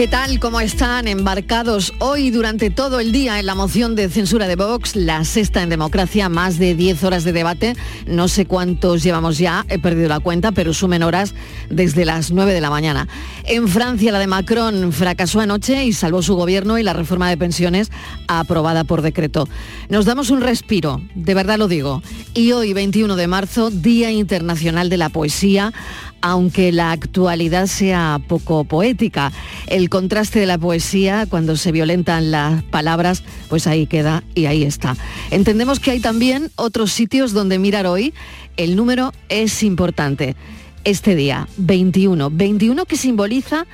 ¿Qué tal? ¿Cómo están embarcados hoy durante todo el día en la moción de censura de Vox, la sexta en democracia, más de 10 horas de debate? No sé cuántos llevamos ya, he perdido la cuenta, pero sumen horas desde las 9 de la mañana. En Francia, la de Macron fracasó anoche y salvó su gobierno y la reforma de pensiones aprobada por decreto. Nos damos un respiro, de verdad lo digo. Y hoy, 21 de marzo, Día Internacional de la Poesía, aunque la actualidad sea poco poética. El contraste de la poesía, cuando se violentan las palabras, pues ahí queda y ahí está. Entendemos que hay también otros sitios donde mirar hoy. El número es importante. Este día, 21. 21 que simboliza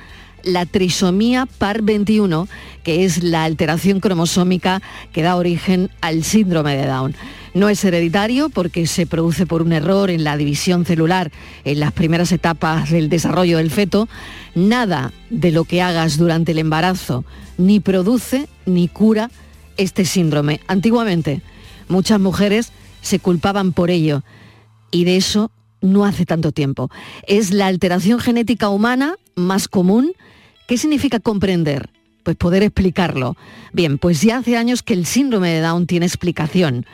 la trisomía par 21, que es la alteración cromosómica que da origen al síndrome de Down. No es hereditario porque se produce por un error en la división celular en las primeras etapas del desarrollo del feto. Nada de lo que hagas durante el embarazo ni produce ni cura este síndrome. Antiguamente, muchas mujeres se culpaban por ello y de eso no hace tanto tiempo. Es la alteración genética humana más común. ¿Qué significa comprender? Pues poder explicarlo. Bien, pues ya hace años que el síndrome de Down tiene explicación.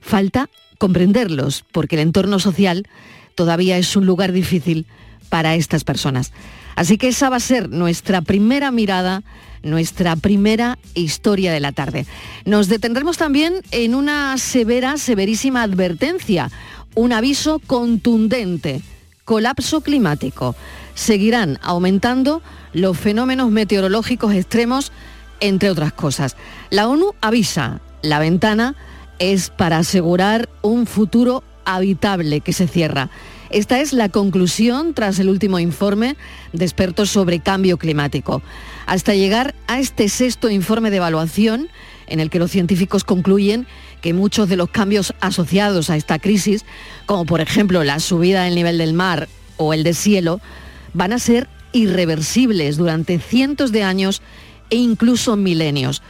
Falta comprenderlos, porque el entorno social todavía es un lugar difícil para estas personas. Así que esa va a ser nuestra primera mirada, nuestra primera historia de la tarde. Nos detendremos también en una severa, severísima advertencia, un aviso contundente, colapso climático. Seguirán aumentando los fenómenos meteorológicos extremos, entre otras cosas. La ONU avisa, la ventana es para asegurar un futuro habitable que se cierra. Esta es la conclusión tras el último informe de expertos sobre cambio climático. Hasta llegar a este sexto informe de evaluación, en el que los científicos concluyen que muchos de los cambios asociados a esta crisis, como por ejemplo la subida del nivel del mar o el de cielo, van a ser irreversibles durante cientos de años e incluso milenios.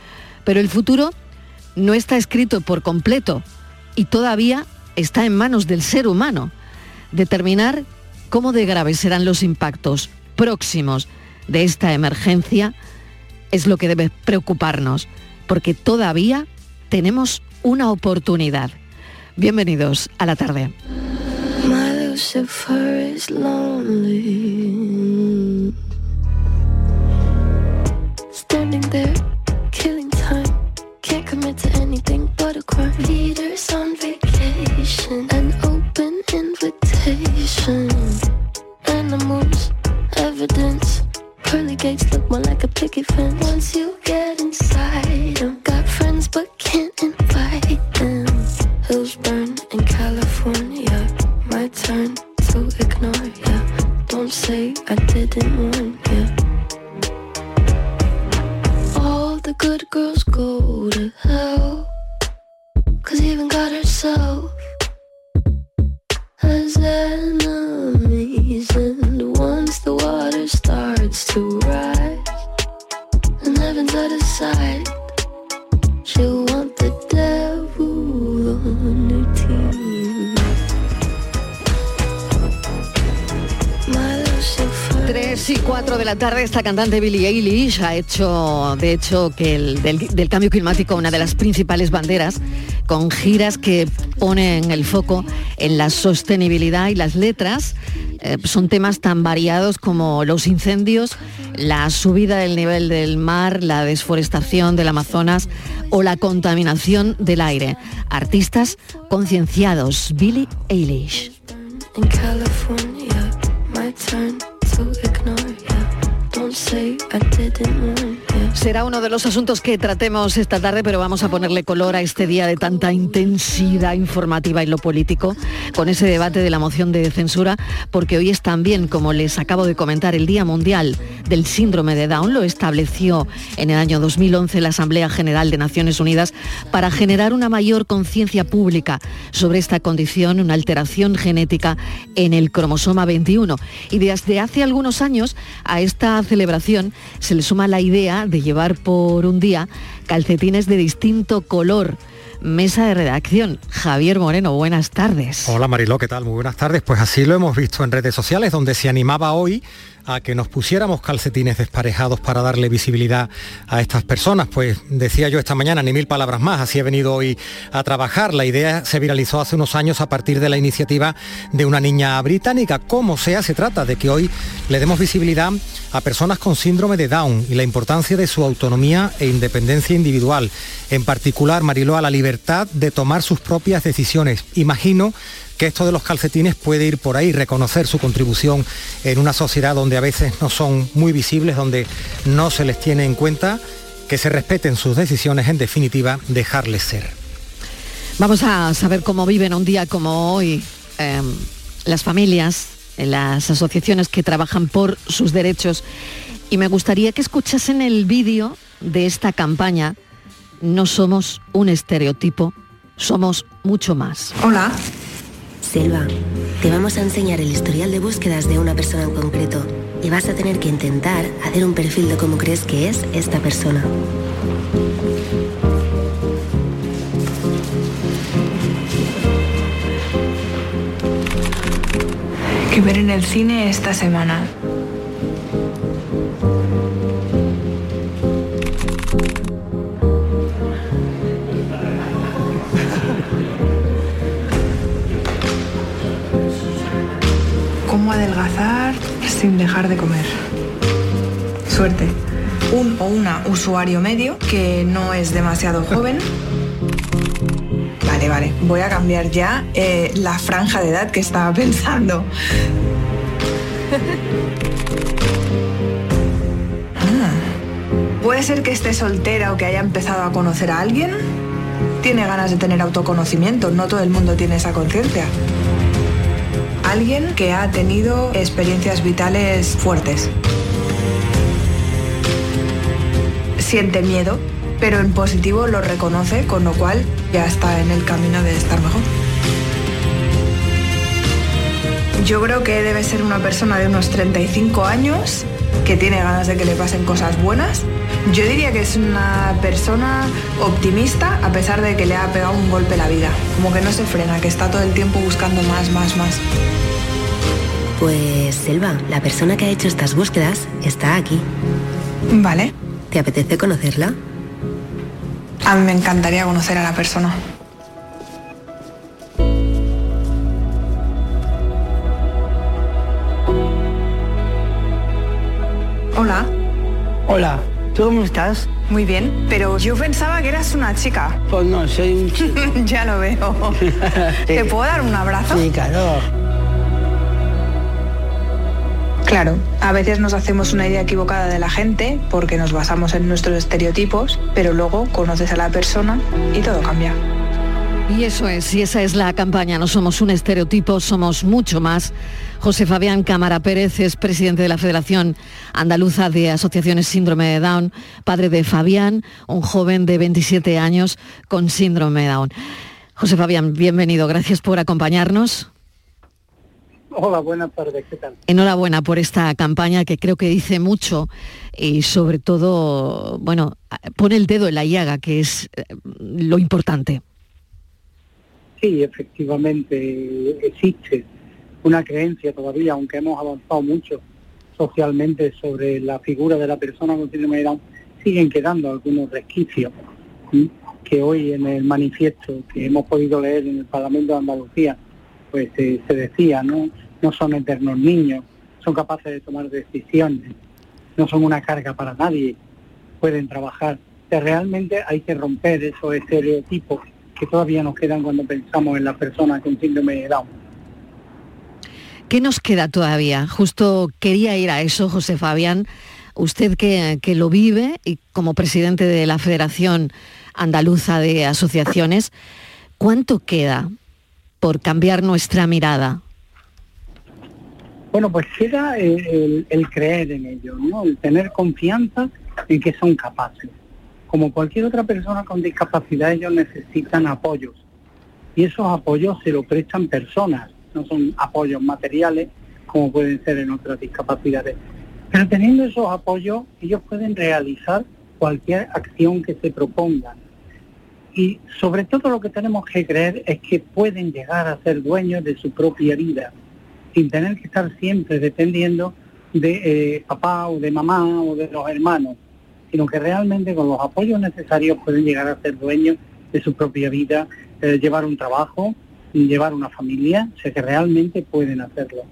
Pero el futuro no está escrito por completo y todavía está en manos del ser humano. Determinar cómo de graves serán los impactos próximos de esta emergencia es lo que debe preocuparnos, porque todavía tenemos una oportunidad. Bienvenidos a la tarde. Leaders on vacation, an open invitation. Animals, evidence. Pearly gates look more like a picket fence. Once you get inside I've got friends but can't invite them. Hills burn in California. My turn to ignore ya. Don't say I didn't warn ya. All the good girls go to hell. Cause even God herself has enemies. And once the water starts to rise, and heaven's out of sight, she'll want the 3 y 4 de la tarde esta cantante Billie Eilish ha hecho, de hecho, que el, del, cambio climático una de las principales banderas, con giras que ponen el foco en la sostenibilidad y las letras. Eh, son temas tan variados como los incendios, la subida del nivel del mar, la desforestación del Amazonas o la contaminación del aire. Artistas concienciados, Billie Eilish. say I didn't want Será uno de los asuntos que tratemos esta tarde, pero vamos a ponerle color a este día de tanta intensidad informativa y lo político, con ese debate de la moción de censura, porque hoy es también, como les acabo de comentar, el Día Mundial del Síndrome de Down. Lo estableció en el año 2011 la Asamblea General de Naciones Unidas para generar una mayor conciencia pública sobre esta condición, una alteración genética en el cromosoma 21. Y desde hace algunos años a esta celebración se le suma la idea de llevar por un día calcetines de distinto color mesa de redacción. Javier Moreno, buenas tardes. Hola Mariló, ¿qué tal? Muy buenas tardes. Pues así lo hemos visto en redes sociales, donde se animaba hoy a que nos pusiéramos calcetines desparejados para darle visibilidad a estas personas. Pues decía yo esta mañana, ni mil palabras más, así he venido hoy a trabajar. La idea se viralizó hace unos años a partir de la iniciativa de una niña británica. Como sea, se trata de que hoy le demos visibilidad a personas con síndrome de Down y la importancia de su autonomía e independencia individual. En particular, Mariló, a la libertad de tomar sus propias decisiones. Imagino que esto de los calcetines puede ir por ahí, reconocer su contribución en una sociedad donde a veces no son muy visibles, donde no se les tiene en cuenta, que se respeten sus decisiones, en definitiva, dejarles ser. Vamos a saber cómo viven un día como hoy em, las familias, las asociaciones que trabajan por sus derechos. Y me gustaría que escuchasen el vídeo de esta campaña. No somos un estereotipo, somos mucho más. Hola, Selva, te vamos a enseñar el historial de búsquedas de una persona en concreto y vas a tener que intentar hacer un perfil de cómo crees que es esta persona. ¿Qué ver en el cine esta semana? Adelgazar sin dejar de comer. Suerte. Un o una usuario medio que no es demasiado joven. Vale, vale. Voy a cambiar ya eh, la franja de edad que estaba pensando. ¿Puede ser que esté soltera o que haya empezado a conocer a alguien? Tiene ganas de tener autoconocimiento, no todo el mundo tiene esa conciencia alguien que ha tenido experiencias vitales fuertes. Siente miedo, pero en positivo lo reconoce, con lo cual ya está en el camino de estar mejor. Yo creo que debe ser una persona de unos 35 años que tiene ganas de que le pasen cosas buenas. Yo diría que es una persona optimista a pesar de que le ha pegado un golpe la vida. Como que no se frena, que está todo el tiempo buscando más, más, más. Pues Selva, la persona que ha hecho estas búsquedas está aquí. Vale. ¿Te apetece conocerla? A mí me encantaría conocer a la persona. Hola. Hola, ¿tú cómo estás? Muy bien, pero yo pensaba que eras una chica. Pues no, soy un chico. ya lo veo. ¿Te puedo dar un abrazo? Sí, claro. Claro, a veces nos hacemos una idea equivocada de la gente porque nos basamos en nuestros estereotipos, pero luego conoces a la persona y todo cambia. Y eso es, y esa es la campaña, no somos un estereotipo, somos mucho más. José Fabián Cámara Pérez es presidente de la Federación Andaluza de Asociaciones Síndrome de Down, padre de Fabián, un joven de 27 años con síndrome de Down. José Fabián, bienvenido, gracias por acompañarnos. Hola, buenas tardes, ¿qué tal? Enhorabuena por esta campaña que creo que dice mucho y sobre todo, bueno, pone el dedo en la llaga, que es eh, lo importante. Sí, efectivamente existe una creencia todavía, aunque hemos avanzado mucho socialmente sobre la figura de la persona con síndrome siguen quedando algunos resquicios que hoy en el manifiesto que hemos podido leer en el Parlamento de Andalucía, pues eh, se decía, ¿no? no son eternos niños, son capaces de tomar decisiones, no son una carga para nadie, pueden trabajar. realmente hay que romper esos estereotipos que todavía nos quedan cuando pensamos en las personas con síndrome de Down. ¿Qué nos queda todavía? Justo quería ir a eso, José Fabián. Usted que, que lo vive y como presidente de la Federación Andaluza de Asociaciones, ¿cuánto queda por cambiar nuestra mirada? Bueno, pues queda el, creer en ellos, ¿no? El tener confianza en que son capaces. Como cualquier otra persona con discapacidad, ellos necesitan apoyos. Y esos apoyos se lo prestan personas, no son apoyos materiales como pueden ser en otras discapacidades. Pero teniendo esos apoyos, ellos pueden realizar cualquier acción que se propongan. y sobre todo lo que tenemos que creer es que pueden llegar a ser dueños de su propia vida, sin tener que estar siempre dependiendo de eh, papá o de mamá o de los hermanos, sino que realmente con los apoyos necesarios pueden llegar a ser dueños de su propia vida, eh, llevar un trabajo, llevar una familia, sé que realmente pueden hacerlo.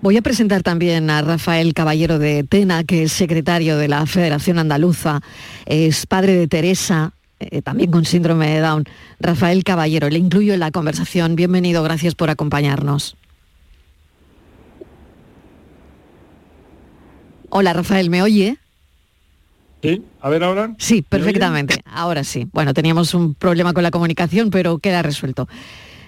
Voy a presentar también a Rafael Caballero de Tena, que es secretario de la Federación Andaluza, es padre de Teresa, eh, también con síndrome de Down. Rafael Caballero, le incluyo en la conversación. Bienvenido, gracias por acompañarnos. Hola Rafael, ¿me oye? Sí, a ver ahora. Sí, perfectamente. Ahora sí. Bueno, teníamos un problema con la comunicación, pero queda resuelto.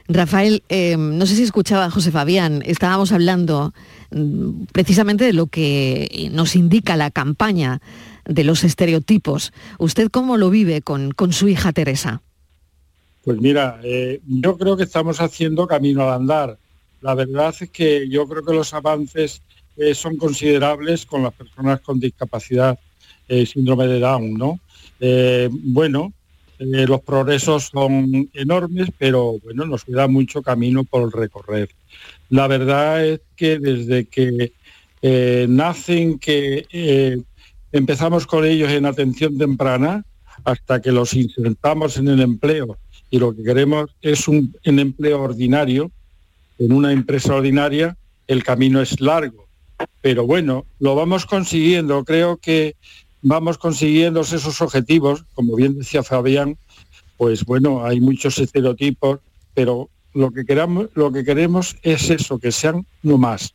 Rafael, eh, no sé si escuchaba a José Fabián, estábamos hablando mm, precisamente de lo que nos indica la campaña de los estereotipos. ¿Usted cómo lo vive con, su hija Teresa? Pues mira, eh, yo creo que estamos haciendo camino al andar. La verdad es que yo creo que los avances eh, son considerables con las personas con discapacidad, síndrome de Down, ¿no? bueno, eh, los progresos son enormes, pero bueno, nos queda mucho camino por recorrer. La verdad es que desde que eh, nacen, que eh, empezamos con ellos en atención temprana, hasta que los insertamos en el empleo y lo que queremos es un empleo ordinario, en una empresa ordinaria, el camino es largo. Pero bueno, lo vamos consiguiendo. Creo que vamos consiguiendo esos objetivos, como bien decía Fabián, pues bueno, hay muchos estereotipos, pero lo que queramos, lo que queremos es eso, que sean no más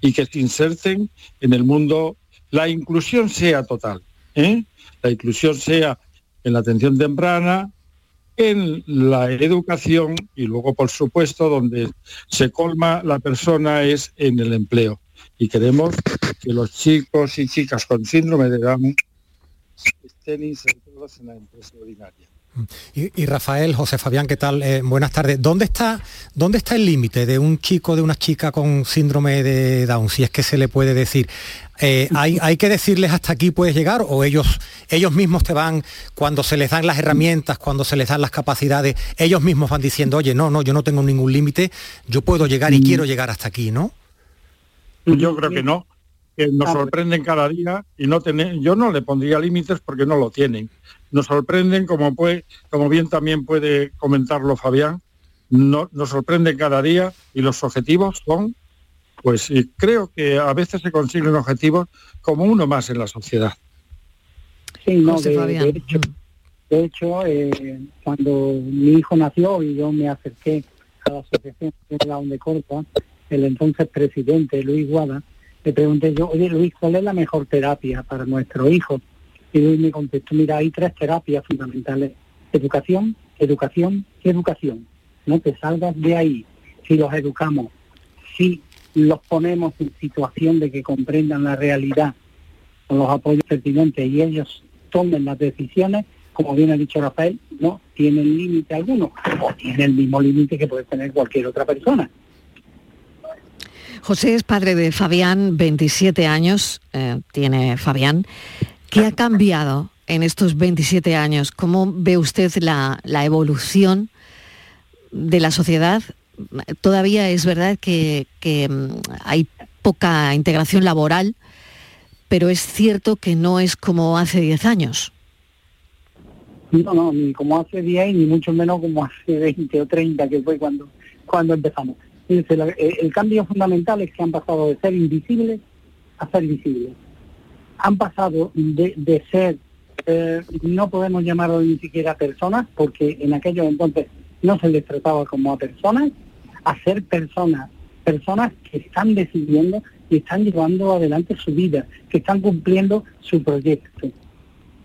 y que se inserten en el mundo, la inclusión sea total, ¿eh? la inclusión sea en la atención temprana, en la educación y luego, por supuesto, donde se colma la persona es en el empleo. Y queremos que los chicos y chicas con síndrome de Down estén en la empresa ordinaria. Y, Rafael, José Fabián, ¿qué tal? Eh, buenas tardes. ¿Dónde está, ¿Dónde está el límite de un chico, de una chica con síndrome de Down, si es que se le puede decir? Eh, ¿hay, ¿hay, que decirles hasta aquí puedes llegar o ellos, ellos mismos te van, cuando se les dan las herramientas, cuando se les dan las capacidades, ellos mismos van diciendo, oye, no, no, yo no tengo ningún límite, yo puedo llegar y mm. quiero llegar hasta aquí, ¿no? Yo creo que no que nos sorprenden cada día y no tener, yo no le pondría límites porque no lo tienen. Nos sorprenden, como, puede, como bien también puede comentarlo Fabián, no, nos sorprenden cada día y los objetivos son, pues creo que a veces se consiguen objetivos como uno más en la sociedad. Sí, no, de, hecho, de hecho eh, cuando mi hijo nació y yo me acerqué a la Asociación de la de Córdoba, el entonces presidente Luis Guada, le pregunté yo, oye Luis, ¿cuál es la mejor terapia para nuestro hijo? Y Luis me contestó, mira, hay tres terapias fundamentales. Educación, educación y educación. No te salgas de ahí. Si los educamos, si los ponemos en situación de que comprendan la realidad con los apoyos pertinentes y ellos tomen las decisiones, como bien ha dicho Rafael, no tienen límite alguno o tienen el mismo límite que puede tener cualquier otra persona. José es padre de Fabián, 27 años eh, tiene Fabián. ¿Qué ha cambiado en estos 27 años? ¿Cómo ve usted la, evolución de la sociedad? Todavía es verdad que, mm, hay poca integración laboral, pero es cierto que no es como hace 10 años. No, no, ni como hace 10 ni mucho menos como hace 20 o 30, que fue cuando, cuando empezamos. Eh, el cambio fundamental es que han pasado de ser invisibles a ser visibles. Han pasado de, ser, eh, no podemos llamarlo ni siquiera personas, porque en aquellos entonces no se les trataba como a personas, a ser personas, personas que están decidiendo y están llevando adelante su vida, que están cumpliendo su proyecto.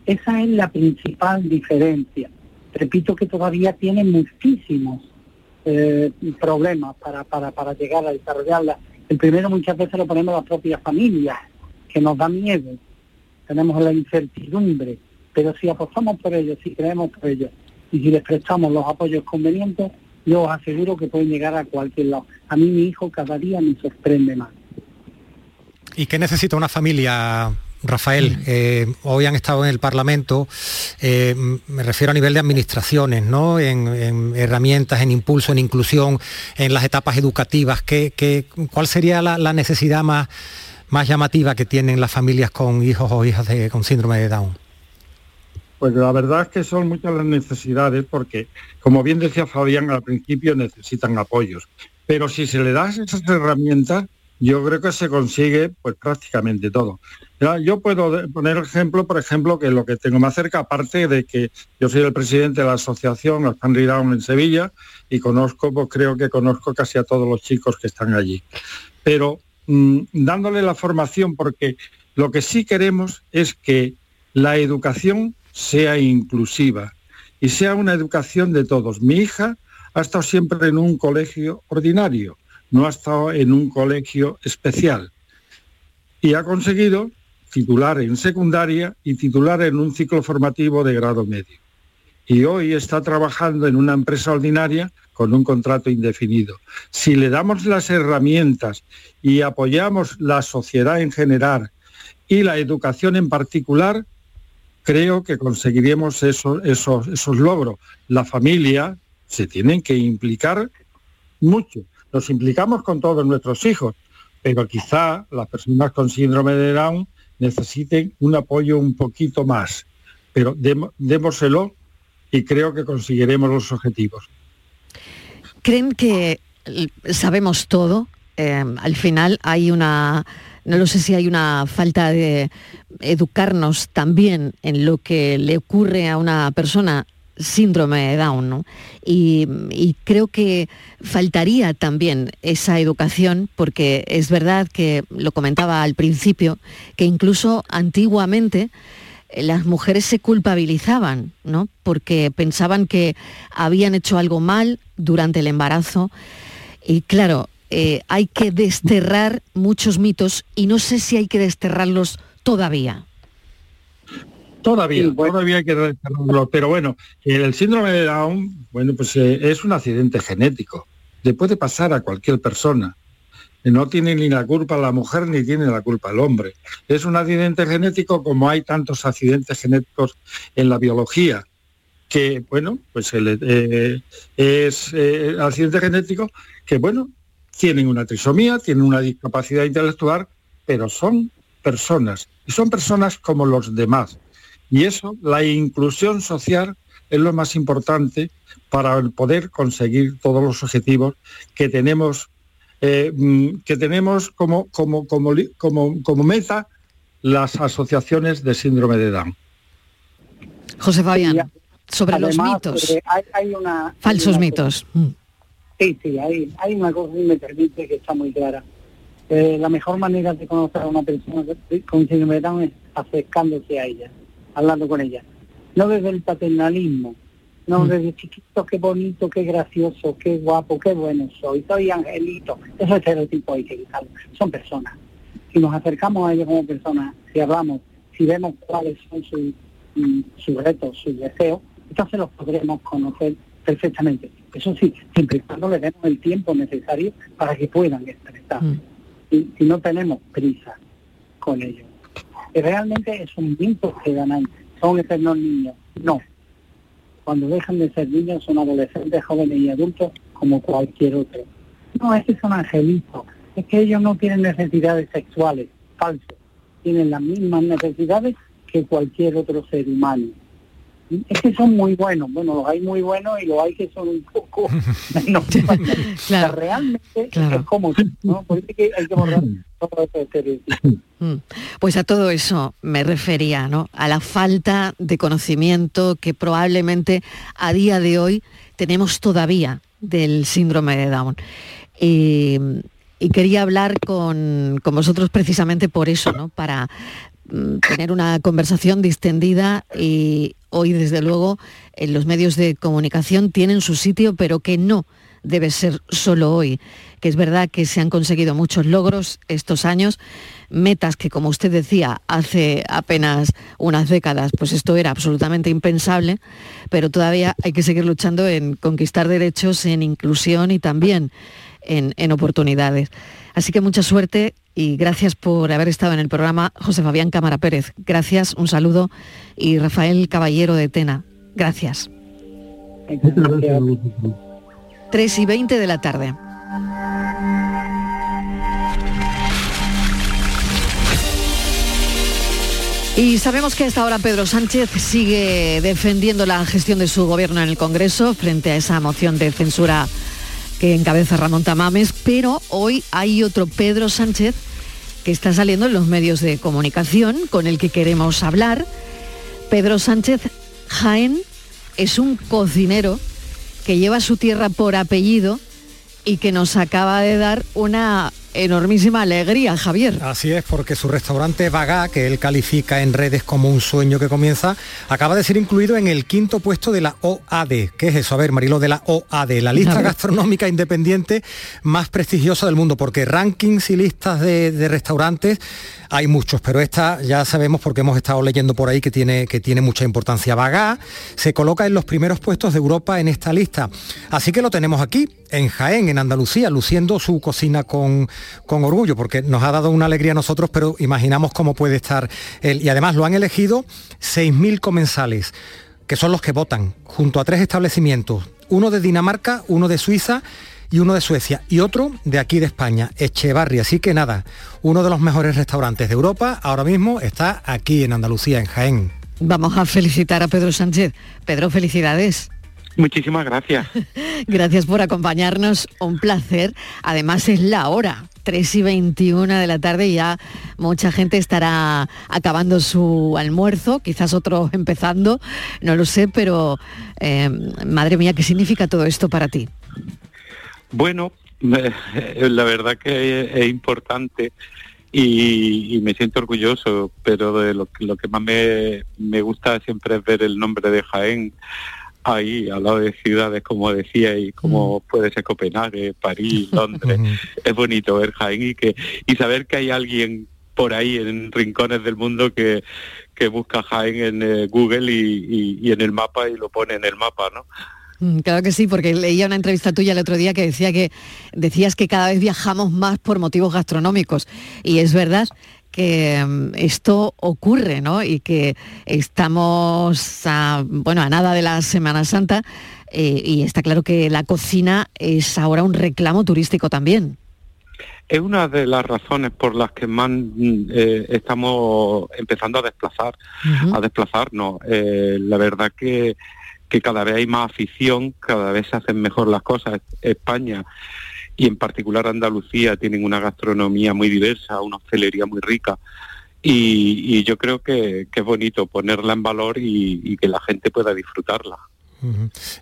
Esa es la principal diferencia. Repito que todavía tiene muchísimos eh, problemas para, para, para llegar a desarrollarla. El primero muchas veces lo ponemos las propias familias, que nos da miedo. Tenemos la incertidumbre, pero si apostamos por ellos, si creemos por ellos y si les prestamos los apoyos convenientes, yo os aseguro que pueden llegar a cualquier lado. A mí mi hijo cada día me sorprende más. ¿Y qué necesita una familia, Rafael, eh, hoy han estado en el Parlamento, eh, me refiero a nivel de administraciones, ¿no? En, herramientas, en impulso, en inclusión, en las etapas educativas. ¿qué, cuál sería la, necesidad más, más llamativa que tienen las familias con hijos o hijas con síndrome de Down? Pues la verdad es que son muchas las necesidades porque, como bien decía Fabián, al principio necesitan apoyos. Pero si se le das esas herramientas, yo creo que se consigue pues prácticamente todo. Yo puedo poner ejemplo, por ejemplo, que lo que tengo más cerca, aparte de que yo soy el presidente de la asociación Family Down en Sevilla y conozco, pues creo que conozco casi a todos los chicos que están allí. Pero mm, dándole la formación, porque lo que sí queremos es que la educación sea inclusiva y sea una educación de todos. Mi hija ha estado siempre en un colegio ordinario, no ha estado en un colegio especial y ha conseguido titular en secundaria y titular en un ciclo formativo de grado medio. Y hoy está trabajando en una empresa ordinaria con un contrato indefinido. Si le damos las herramientas y apoyamos la sociedad en general y la educación en particular, creo que conseguiremos esos, esos logros. La familia se tienen que implicar mucho. Nos implicamos con todos nuestros hijos, pero quizá las personas con síndrome de Down necesiten un apoyo un poquito más. Pero démoselo y creo que conseguiremos los objetivos. ¿Creen que sabemos todo? Eh, al final hay una no lo sé si hay una falta de educarnos también en lo que le ocurre a una persona síndrome de Down, y, y, creo que faltaría también esa educación, porque es verdad que lo comentaba al principio, que incluso antiguamente eh, las mujeres se culpabilizaban, ¿no? Porque pensaban que habían hecho algo mal durante el embarazo. Y claro, eh, hay que desterrar muchos mitos y no sé si hay que desterrarlos todavía. Todavía, todavía hay que desterrarlos, pero bueno, el síndrome de Down, bueno, pues eh, es un accidente genético. Le puede pasar a cualquier persona. No tiene ni la culpa la mujer ni tiene la culpa el hombre. Es un accidente genético como hay tantos accidentes genéticos en la biología que, bueno, pues eh, es accidente genético que, bueno, tienen una trisomía, tienen una discapacidad intelectual, pero son personas, y son personas como los demás. Y eso, la inclusión social, es lo más importante para poder conseguir todos los objetivos que tenemos, eh, mm, que tenemos como, como, como, como, meta las asociaciones de síndrome de Down. José Fabián, sobre los mitos. Eh, hay, una, Falsos mitos. Mm. Sí, sí, hay, hay una cosa que me permite que está muy clara. Eh, la mejor manera de conocer a una persona con síndrome de Down es acercándose a ella, hablando con ella. No desde el paternalismo, no mm. desde chiquito, qué bonito, qué gracioso, qué guapo, qué bueno soy, soy angelito. Esos estereotipos hay que quitarlos. Son personas. Si nos acercamos a ellos como personas, si hablamos, si vemos cuáles son sus, mm, sus retos, sus deseos, entonces los podremos conocer perfectamente. Eso sí, siempre y cuando le demos el tiempo necesario para que puedan expresar. Mm. Y, si no tenemos prisa con ellos. Realmente es un mito que ganan, son eternos niños. No. Cuando dejan de ser niños son adolescentes, jóvenes y adultos como cualquier otro. No, es que son angelitos. Es que ellos no tienen necesidades sexuales. Falso. Tienen las mismas necesidades que cualquier otro ser humano es que son muy buenos. Bueno, los hay muy buenos y los hay que son un poco menos. claro. realmente es como, ¿no? Por hay que borrar. Pues a todo eso me refería, ¿no? A la falta de conocimiento que probablemente a día de hoy tenemos todavía del síndrome de Down. Y, y quería hablar con, con, vosotros precisamente por eso, ¿no? Para, Mm, tener una conversación distendida y hoy desde luego en los medios de comunicación tienen su sitio, pero que no debe ser solo hoy, que es verdad que se han conseguido muchos logros estos años, metas que como usted decía hace apenas unas décadas, pues esto era absolutamente impensable, pero todavía hay que seguir luchando en conquistar derechos, en inclusión y también en, en oportunidades. Así que mucha suerte y gracias por haber estado en el programa José Fabián Cámara Pérez. Gracias, un saludo. Y Rafael Caballero de Tena. Gracias. 3 y 20 de la tarde. Y sabemos que a esta hora Pedro Sánchez sigue defendiendo la gestión de su gobierno en el Congreso frente a esa moción de censura que encabeza Ramón Tamames, pero hoy hay otro Pedro Sánchez que está saliendo en los medios de comunicación con el que queremos hablar. Pedro Sánchez Jaén es un cocinero que lleva su tierra por apellido y que nos acaba de dar una enormísima alegría, Javier. Así es, porque su restaurante Bagá, que él califica en redes como un sueño que comienza, acaba de ser incluido en el quinto puesto de la OAD. ¿Qué es eso? A ver, Marilo, de la OAD, la lista gastronómica independiente más prestigiosa del mundo, porque rankings y listas de, de restaurantes hay muchos, pero esta ya sabemos porque hemos estado leyendo por ahí que tiene, que tiene mucha importancia. Bagá se coloca en los primeros puestos de Europa en esta lista. Así que lo tenemos aquí, en Jaén, en Andalucía, luciendo su cocina con, con orgullo, porque nos ha dado una alegría a nosotros, pero imaginamos cómo puede estar él. Y además lo han elegido 6.000 comensales, que son los que votan, junto a tres establecimientos, uno de Dinamarca, uno de Suiza y uno de Suecia y otro de aquí de España, Echevarri. Así que nada, uno de los mejores restaurantes de Europa ahora mismo está aquí en Andalucía, en Jaén. Vamos a felicitar a Pedro Sánchez. Pedro, felicidades. Muchísimas gracias. gracias por acompañarnos, un placer. Además es la hora, 3 y 21 de la tarde ya mucha gente estará acabando su almuerzo, quizás otros empezando, no lo sé, pero eh, madre mía, ¿qué significa todo esto para ti? Bueno, la verdad que es importante y, me siento orgulloso, pero de lo, que más me, gusta siempre es ver el nombre de Jaén ahí al lado de ciudades como decía y como mm. puede ser Copenhague, París, Londres. es bonito ver Jaén y que y saber que hay alguien por ahí en rincones del mundo que, que busca Jaén en eh, Google y, y en el mapa y lo pone en el mapa, ¿no? Mm, claro que sí, porque leía una entrevista tuya el otro día que decía que decías que cada vez viajamos más por motivos gastronómicos. Y es verdad que mm, esto ocurre, ¿no? Y que estamos a, bueno, a nada de la Semana Santa eh, y está claro que la cocina es ahora un reclamo turístico también. Es una de las razones por las que más mm, eh, estamos empezando a desplazar, a desplazarnos. Eh, la verdad que que cada vez hay más afición, cada vez se hacen mejor las cosas. España y en particular Andalucía tienen una gastronomía muy diversa, una hostelería muy rica. Y, yo creo que, es bonito ponerla en valor y que la gente pueda disfrutarla.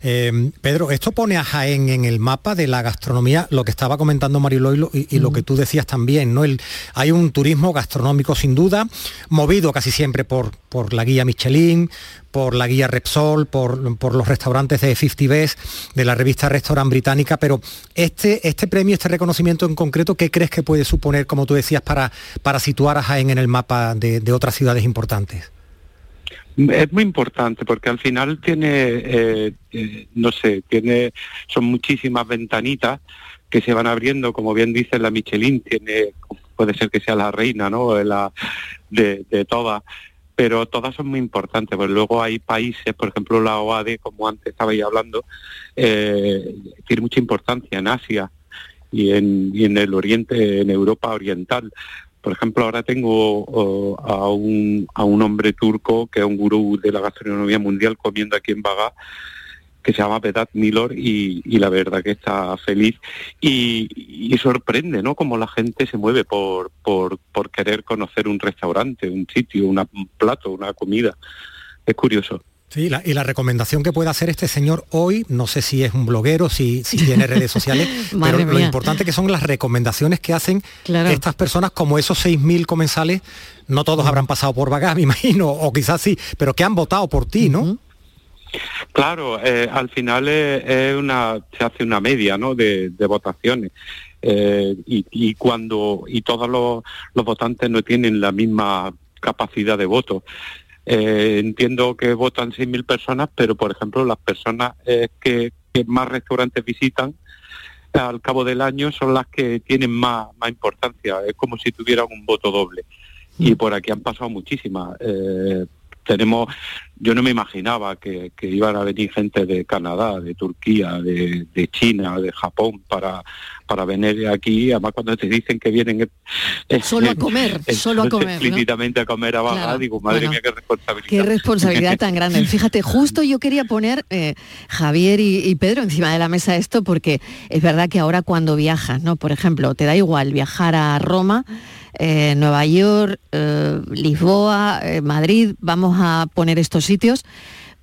Em, Pedro, esto pone a Jaén en el mapa de la gastronomía, lo que estaba comentando Mario y, y lo que tú decías también, ¿no? El, hay un turismo gastronómico sin duda, movido casi siempre por, por la guía Michelin, por la guía Repsol, por, los restaurantes de 50 Best, de la revista Restaurant Británica, pero este, este premio, este reconocimiento en concreto, ¿qué crees que puede suponer, como tú decías, para, para situar a Jaén en el mapa de otras ciudades importantes? Es muy importante porque al final tiene, eh, eh, no sé, tiene, son muchísimas ventanitas que se van abriendo, como bien dice la Michelin, tiene, puede ser que sea la reina, ¿no? De, la, de, todas, pero todas son muy importantes, porque luego hay países, por ejemplo la OAD, como antes estabais hablando, eh, tiene mucha importancia en Asia y en el Oriente, en Europa Oriental. Por ejemplo, ahora tengo a, un, a un hombre turco que es un gurú de la gastronomía mundial comiendo aquí en Bagá, que se llama Vedat Milor y, la verdad que está feliz y, sorprende, ¿no? Como la gente se mueve por, por, por querer conocer un restaurante, un sitio, un plato, una comida. Es curioso. Sí, y la recomendación que puede hacer este señor hoy, no sé si es un bloguero, si, si tiene redes sociales, pero lo importante que son las recomendaciones que hacen estas personas, como esos 6.000 comensales, no todos habrán pasado por Bagá, me imagino, o quizás sí, pero que han votado por ti, ¿no? Claro, eh, al final es, una, se hace una media ¿no? de, votaciones. Eh, y, cuando y todos los, los votantes no tienen la misma capacidad de voto. Eh, entiendo que votan 6.000 personas, pero por ejemplo las personas eh, que, más restaurantes visitan al cabo del año son las que tienen más, más importancia. Es como si tuvieran un voto doble. Y por aquí han pasado muchísimas. Eh, tenemos, yo no me imaginaba que, que, iban a venir gente de Canadá, de Turquía, de, de China, de Japón para, para venir aquí, además cuando te dicen que vienen solo a comer, solo a comer, explícitamente a comer a Baja, digo, madre mía, qué responsabilidad. Qué responsabilidad tan grande. Fíjate, justo yo quería poner eh, Javier y, y, Pedro encima de la mesa esto porque es verdad que ahora cuando viajas, ¿no? Por ejemplo, te da igual viajar a Roma, eh, Nueva York, eh, Lisboa, eh, Madrid, vamos a poner estos sitios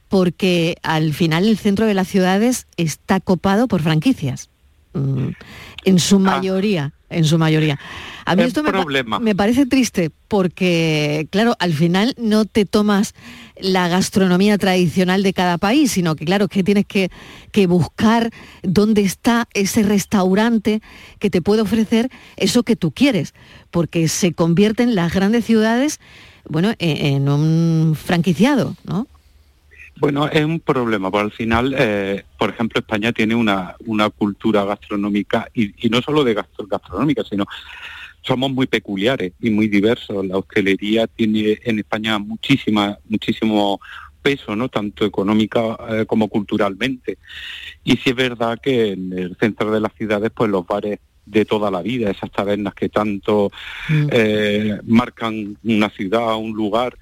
porque al final el centro de las ciudades está copado por franquicias. Mm, en su mayoría, en su mayoría. A mí esto me, me, parece triste porque, claro, al final no te tomas la gastronomía tradicional de cada país, sino que, claro, que tienes que, que buscar dónde está ese restaurante que te puede ofrecer eso que tú quieres, porque se convierten las grandes ciudades, bueno, en, en un franquiciado, ¿no? Bueno, es un problema, porque al final, eh, por ejemplo, España tiene una, una cultura gastronómica, y, y no solo de gastronómica, sino somos muy peculiares y muy diversos. La hostelería tiene en España muchísima, muchísimo peso, ¿no? Tanto económica eh, como culturalmente. Y sí es verdad que en el centro de las ciudades, pues los bares de toda la vida, esas tabernas que tanto mm. eh, marcan una ciudad, un lugar,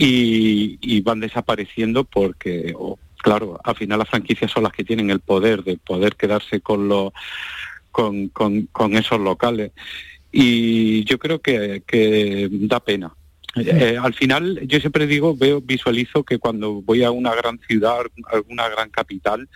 y, van desapareciendo porque, claro, al final las franquicias son las que tienen el poder de poder quedarse con los con, con, esos locales. Y yo creo que, que da pena. Eh, al final, yo siempre digo, veo, visualizo que cuando voy a una gran ciudad, alguna gran capital,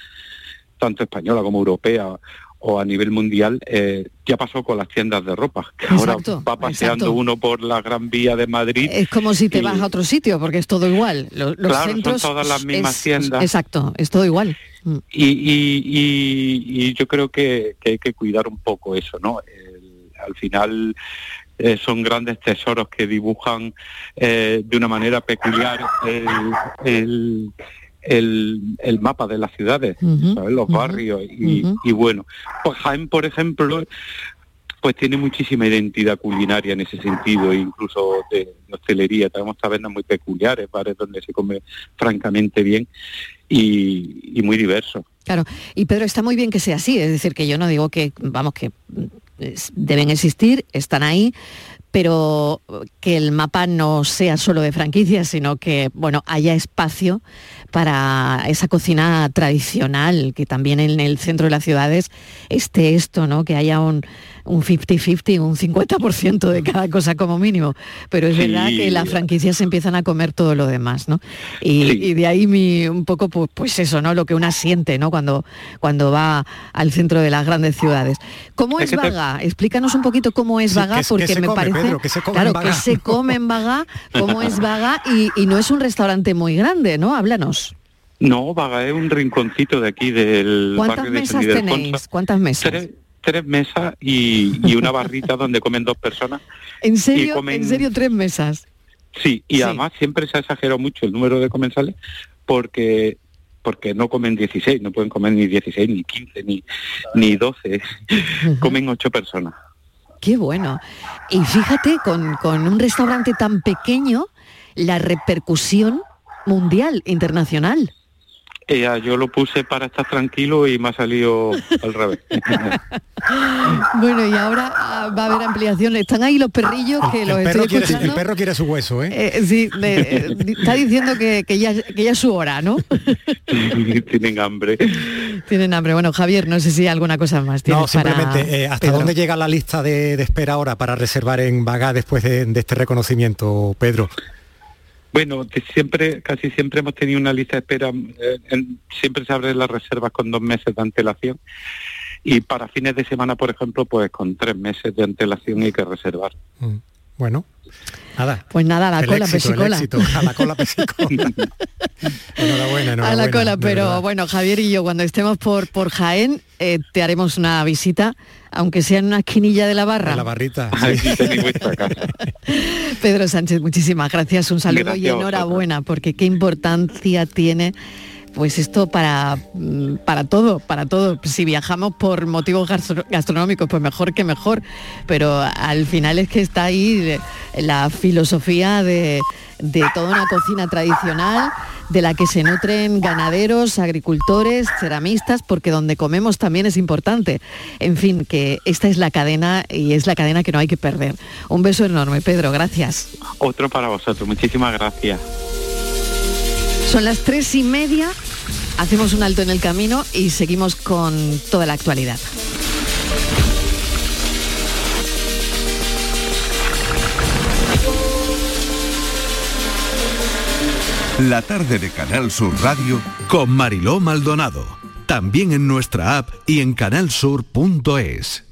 tanto española como europea, o a nivel mundial, eh, ya pasó con las tiendas de ropa, que ahora va paseando uno por la Gran Vía de Madrid. Es como si te vas a otro sitio, porque es todo igual. Los, claro, son todas las mismas tiendas. Exacto, es todo igual. Mm. Y, yo creo que, hay que cuidar un poco eso, ¿no? al final eh, son grandes tesoros que dibujan eh, de una manera peculiar el el, mapa de las ciudades, los barrios y, bueno, pues Jaén, por ejemplo, pues tiene muchísima identidad culinaria en ese sentido, incluso de, hostelería. Tenemos tabernas muy peculiares, bares donde se come francamente bien y, y, muy diverso. Claro, y Pedro, está muy bien que sea así, es decir, que yo no digo que, vamos, que deben existir, están ahí, pero que el mapa no sea solo de franquicias, sino que bueno, haya espacio para esa cocina tradicional, que también en el centro de las ciudades esté esto, ¿no? Que haya un, un 50-50, un 50% de cada cosa como mínimo. Pero es verdad que las franquicias empiezan a comer todo lo demás, ¿no? Y, de ahí mi, un poco, pues, pues, eso, ¿no? Lo que una siente, ¿no? Cuando, cuando va al centro de las grandes ciudades. ¿Cómo es, Vaga? Explícanos un poquito cómo es Vaga, porque me parece... que se come claro, que se come en Vaga, cómo es Vaga, y, y no es un restaurante muy grande, ¿no? Háblanos. No, Vaga es un rinconcito de aquí del ¿Cuántas mesas tenéis? ¿Cuántas mesas? tres mesas y, una barrita donde comen dos personas. ¿En serio? ¿En serio tres mesas? Sí, y además siempre se ha exagerado mucho el número de comensales porque porque no comen 16, no pueden comer ni 16, ni 15, ni, ni 12, comen ocho personas. Qué bueno. Y fíjate, con, con un restaurante tan pequeño, la repercusión mundial, internacional yo lo puse para estar tranquilo y me ha salido al revés. bueno, y ahora ah, va a haber ampliación. Están ahí los perrillos que los estoy escuchando. el perro quiere su hueso, ¿eh? eh sí, eh, está diciendo que, ya, que ya es su hora, ¿no? Tienen hambre. Tienen hambre. Bueno, Javier, no sé si hay alguna cosa más. No, simplemente, eh, ¿hasta dónde llega la lista de, espera ahora para reservar en Bagá después de este reconocimiento, Pedro? Bueno, siempre, casi siempre hemos tenido una lista de espera, eh, siempre se abren las reservas con dos meses de antelación y para fines de semana, por ejemplo, pues con tres meses de antelación hay que reservar. Mm, bueno, nada. Pues nada, a la cola, pesicola. a la cola, pesicola. enhorabuena, enhorabuena. A la cola, pero bueno, Javier y yo, cuando estemos por, por Jaén, eh, te haremos una visita aunque sea en una esquinilla de la barra. la barrita. Pedro Sánchez, muchísimas gracias, un saludo y enhorabuena, porque qué importancia tiene pues esto para, mm, para todo, para todo. Si viajamos por motivos gastronómicos, pues mejor que mejor. Pero al final es que está ahí la filosofía de, de toda una cocina tradicional de la que se nutren ganaderos, agricultores, ceramistas, porque donde comemos también es importante. En fin, que esta es la cadena y es la cadena que no hay que perder. Un beso enorme, Pedro, gracias. Otro para vosotros, muchísimas gracias. Son las tres y media, hacemos un alto en el camino y seguimos con toda la actualidad. La tarde de Canal Sur Radio con Mariló Maldonado. También en nuestra app y en canalsur.es.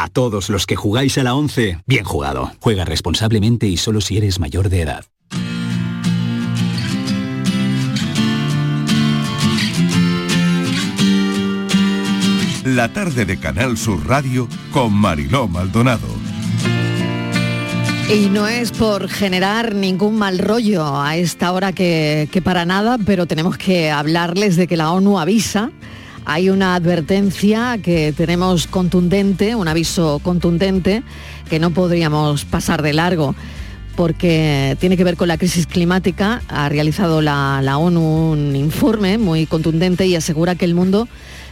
A todos los que jugáis a la 11, bien jugado. Juega responsablemente y solo si eres mayor de edad. La tarde de Canal Sur Radio con Mariló Maldonado. Y no es por generar ningún mal rollo a esta hora que, que, para nada, pero tenemos que hablarles de que la ONU avisa. Hay una advertencia que tenemos contundente, un aviso contundente que no podríamos pasar de largo porque tiene que ver con la crisis climática. Ha realizado la, la ONU un informe muy contundente y asegura que el mundo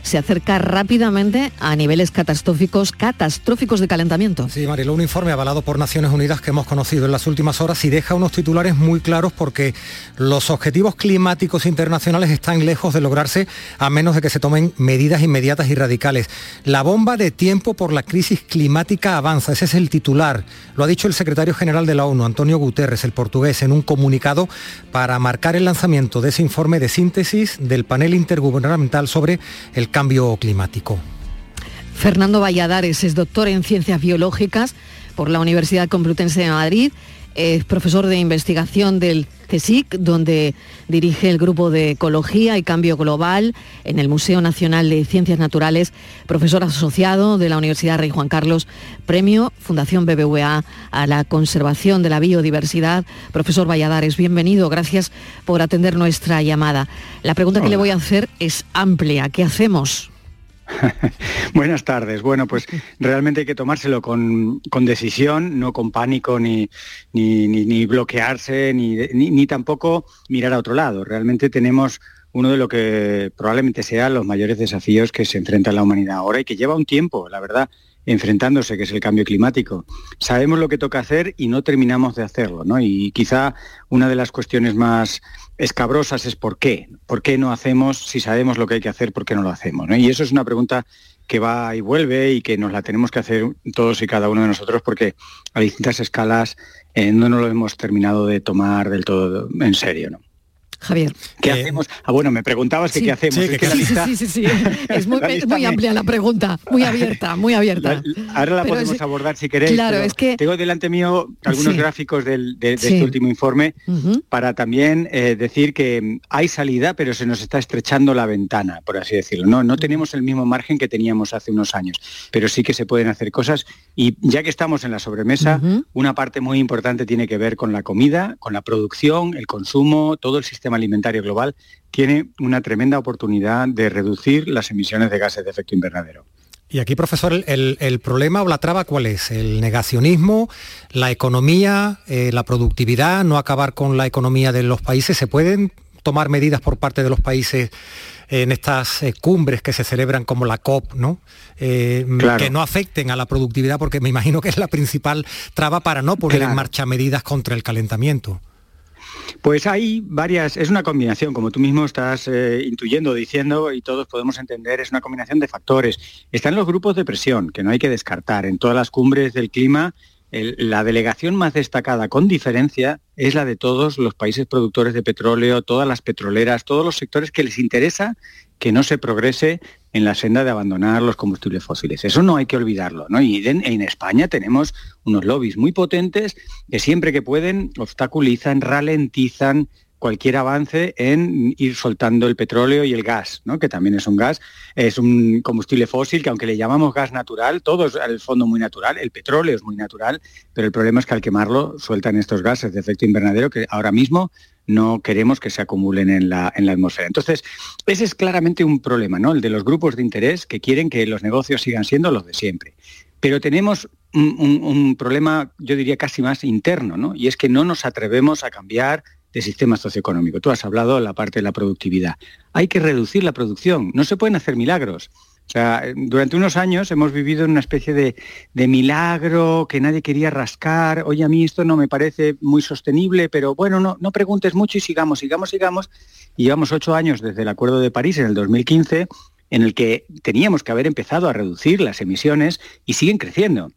se acerca rápidamente a niveles catastróficos, catastróficos de calentamiento. Sí, Marilo, un informe avalado por Naciones Unidas que hemos conocido en las últimas horas y deja unos titulares muy claros porque los objetivos climáticos internacionales están lejos de lograrse a menos de que se tomen medidas inmediatas y radicales. La bomba de tiempo por la crisis climática avanza, ese es el titular. Lo ha dicho el secretario general de la ONU, Antonio Guterres, el portugués, en un comunicado para marcar el lanzamiento de ese informe de síntesis del panel intergubernamental sobre el cambio climático. Fernando Valladares es doctor en ciencias biológicas por la Universidad Complutense de Madrid, es profesor de investigación del CSIC, donde dirige el grupo de Ecología y Cambio Global en el Museo Nacional de Ciencias Naturales, profesor asociado de la Universidad Rey Juan Carlos, premio Fundación BBVA a la conservación de la biodiversidad. Profesor Valladares, bienvenido, gracias por atender nuestra llamada. La pregunta que le voy a hacer es amplia, ¿qué hacemos? Buenas tardes. Bueno, pues realmente hay que tomárselo con, decisión, no con pánico, ni, ni, bloquearse, ni, ni, tampoco mirar a otro lado. Realmente tenemos uno de lo que probablemente sean los mayores desafíos que se enfrenta la humanidad ahora y que lleva un tiempo, la verdad, enfrentándose, que es el cambio climático. Sabemos lo que toca hacer y no terminamos de hacerlo, ¿no? Y quizá una de las cuestiones más escabrosas es por qué. ¿Por qué no hacemos, si sabemos lo que hay que hacer, por qué no lo hacemos? Y eso es una pregunta que va y vuelve y que nos la tenemos que hacer todos y cada uno de nosotros porque a distintas escalas eh, no nos lo hemos terminado de tomar del todo en serio. ¿no? Javier. ¿Qué eh, hacemos? Ah, bueno, me preguntabas que qué hacemos. Sí, sí, sí, Es muy, amplia la pregunta, muy abierta, muy abierta. ahora la podemos abordar si queréis. Claro, es que... Tengo delante mío algunos gráficos de, este último informe para también eh, decir que hay salida, pero se nos está estrechando la ventana, por así decirlo. No, no tenemos el mismo margen que teníamos hace unos años, pero sí que se pueden hacer cosas. Y ya que estamos en la sobremesa, una parte muy importante tiene que ver con la comida, con la producción, el consumo, todo el sistema alimentario global tiene una tremenda oportunidad de reducir las emisiones de gases de efecto invernadero. Y aquí, profesor, el, problema o la traba, ¿cuál es? ¿El negacionismo, la economía, eh, la productividad, no acabar con la economía de los países? ¿Se pueden tomar medidas por parte de los países en estas eh, cumbres que se celebran como la COP, ¿no? Eh, que no afecten a la productividad, porque me imagino que es la principal traba para no poner en marcha medidas contra el calentamiento. Pues hay varias, es una combinación, como tú mismo estás eh, intuyendo, diciendo, y todos podemos entender, es una combinación de factores. Están los grupos de presión, que no hay que descartar. En todas las cumbres del clima la delegación más destacada con diferencia es la de todos los países productores de petróleo, todas las petroleras, todos los sectores que les interesa que no se progrese en la senda de abandonar los combustibles fósiles. Eso no hay que olvidarlo. Y en, España tenemos unos lobbies muy potentes que siempre que pueden obstaculizan, ralentizan, cualquier avance en ir soltando el petróleo y el gas, ¿no? que también es un gas, es un combustible fósil que aunque le llamamos gas natural, todo es al fondo muy natural, el petróleo es muy natural, pero el problema es que al quemarlo sueltan estos gases de efecto invernadero que ahora mismo no queremos que se acumulen en la, en la atmósfera. Entonces, ese es claramente un problema, ¿no? El de los grupos de interés que quieren que los negocios sigan siendo los de siempre. Pero tenemos un, problema, yo diría casi más interno, ¿no? Y es que no nos atrevemos a cambiar de sistema socioeconómico. Tú has hablado de la parte de la productividad. Hay que reducir la producción, no se pueden hacer milagros. O sea, durante unos años hemos vivido en una especie de, milagro que nadie quería rascar. Oye, a mí esto no me parece muy sostenible, pero bueno, no, no preguntes mucho y sigamos, sigamos, sigamos. Y llevamos ocho años desde el Acuerdo de París en el 2015 en el que teníamos que haber empezado a reducir las emisiones y siguen creciendo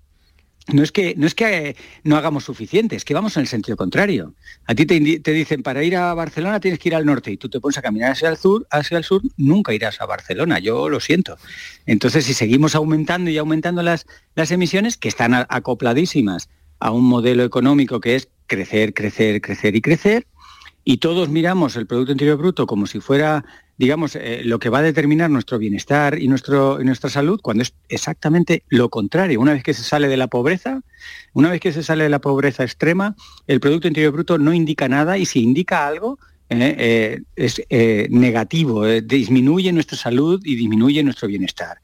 no es que no es que no hagamos suficiente, es que vamos en el sentido contrario. A ti te, dicen para ir a Barcelona tienes que ir al norte y tú te pones a caminar hacia el sur, hacia el sur, nunca irás a Barcelona. Yo lo siento. Entonces, si seguimos aumentando y aumentando las, las emisiones que están acopladísimas a un modelo económico que es crecer, crecer, crecer y crecer, y todos miramos el Producto Interior Bruto como si fuera digamos, eh, lo que va a determinar nuestro bienestar y, nuestro, nuestra salud cuando es exactamente lo contrario. Una vez que se sale de la pobreza, una vez que se sale de la pobreza extrema, el Producto Interior Bruto no indica nada y si indica algo, eh, eh, es negativo, disminuye nuestra salud y disminuye nuestro bienestar.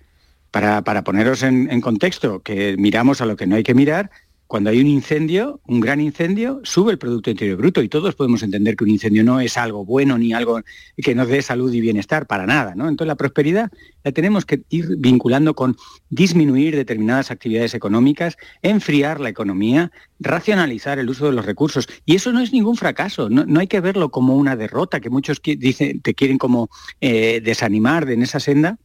Para, poneros en, en contexto, que miramos a lo que no hay que mirar, cuando hay un incendio, un gran incendio, sube el Producto Interior Bruto y todos podemos entender que un incendio no es algo bueno ni algo que nos dé salud y bienestar, para nada. ¿no? Entonces la prosperidad la tenemos que ir vinculando con disminuir determinadas actividades económicas, enfriar la economía, racionalizar el uso de los recursos. Y eso no es ningún fracaso, no, hay que verlo como una derrota que muchos dicen, te quieren como eh, desanimar de en esa senda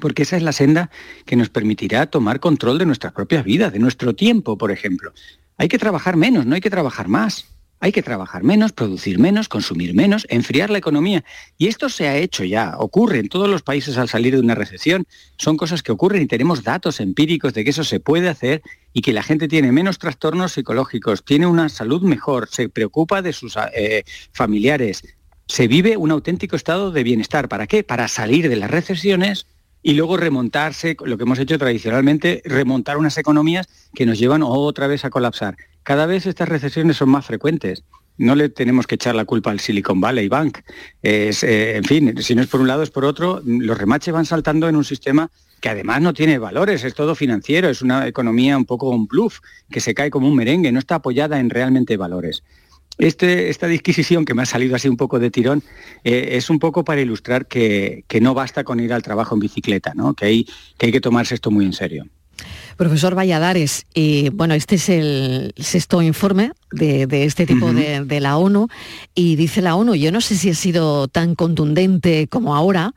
porque esa es la senda que nos permitirá tomar control de nuestras propias vidas, de nuestro tiempo, por ejemplo. Hay que trabajar menos, no hay que trabajar más. Hay que trabajar menos, producir menos, consumir menos, enfriar la economía. Y esto se ha hecho ya, ocurre en todos los países al salir de una recesión. Son cosas que ocurren y tenemos datos empíricos de que eso se puede hacer y que la gente tiene menos trastornos psicológicos, tiene una salud mejor, se preocupa de sus eh, familiares, se vive un auténtico estado de bienestar. ¿Para qué? Para salir de las recesiones y luego remontarse, lo que hemos hecho tradicionalmente, remontar unas economías que nos llevan otra vez a colapsar. Cada vez estas recesiones son más frecuentes. No le tenemos que echar la culpa al Silicon Valley Bank. Eh, en fin, si no es por un lado es por otro, los remaches van saltando en un sistema que además no tiene valores, es todo financiero, es una economía un poco un bluff, que se cae como un merengue, no está apoyada en realmente valores. Este, esta disquisición que me ha salido así un poco de tirón eh, es un poco para ilustrar que, no basta con ir al trabajo en bicicleta, ¿no? que, que hay que tomarse esto muy en serio. Profesor Valladares, y bueno, este es el sexto informe de, este tipo de, la ONU y dice la ONU, yo no sé si ha sido tan contundente como ahora,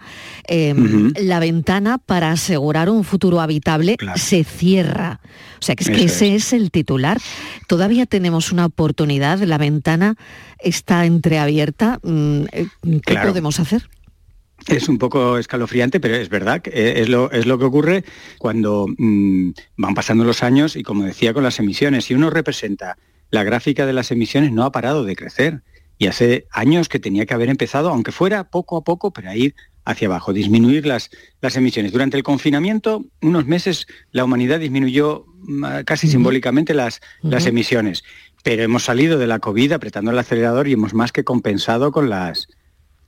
em, la ventana para asegurar un futuro habitable se cierra. O sea, que es que ese es. el titular. Todavía tenemos una oportunidad, la ventana está entreabierta. Mm, eh, ¿Qué podemos hacer? Es un poco escalofriante, pero es verdad, que eh, es lo, es lo que ocurre cuando mm, van pasando los años y como decía con las emisiones, si uno representa la gráfica de las emisiones no ha parado de crecer. Y hace años que tenía que haber empezado, aunque fuera poco a poco, pero a ir hacia abajo, disminuir las, las emisiones. Durante el confinamiento, unos meses, la humanidad disminuyó mm, casi simbólicamente las, las emisiones, pero hemos salido de la COVID apretando el acelerador y hemos más que compensado con las,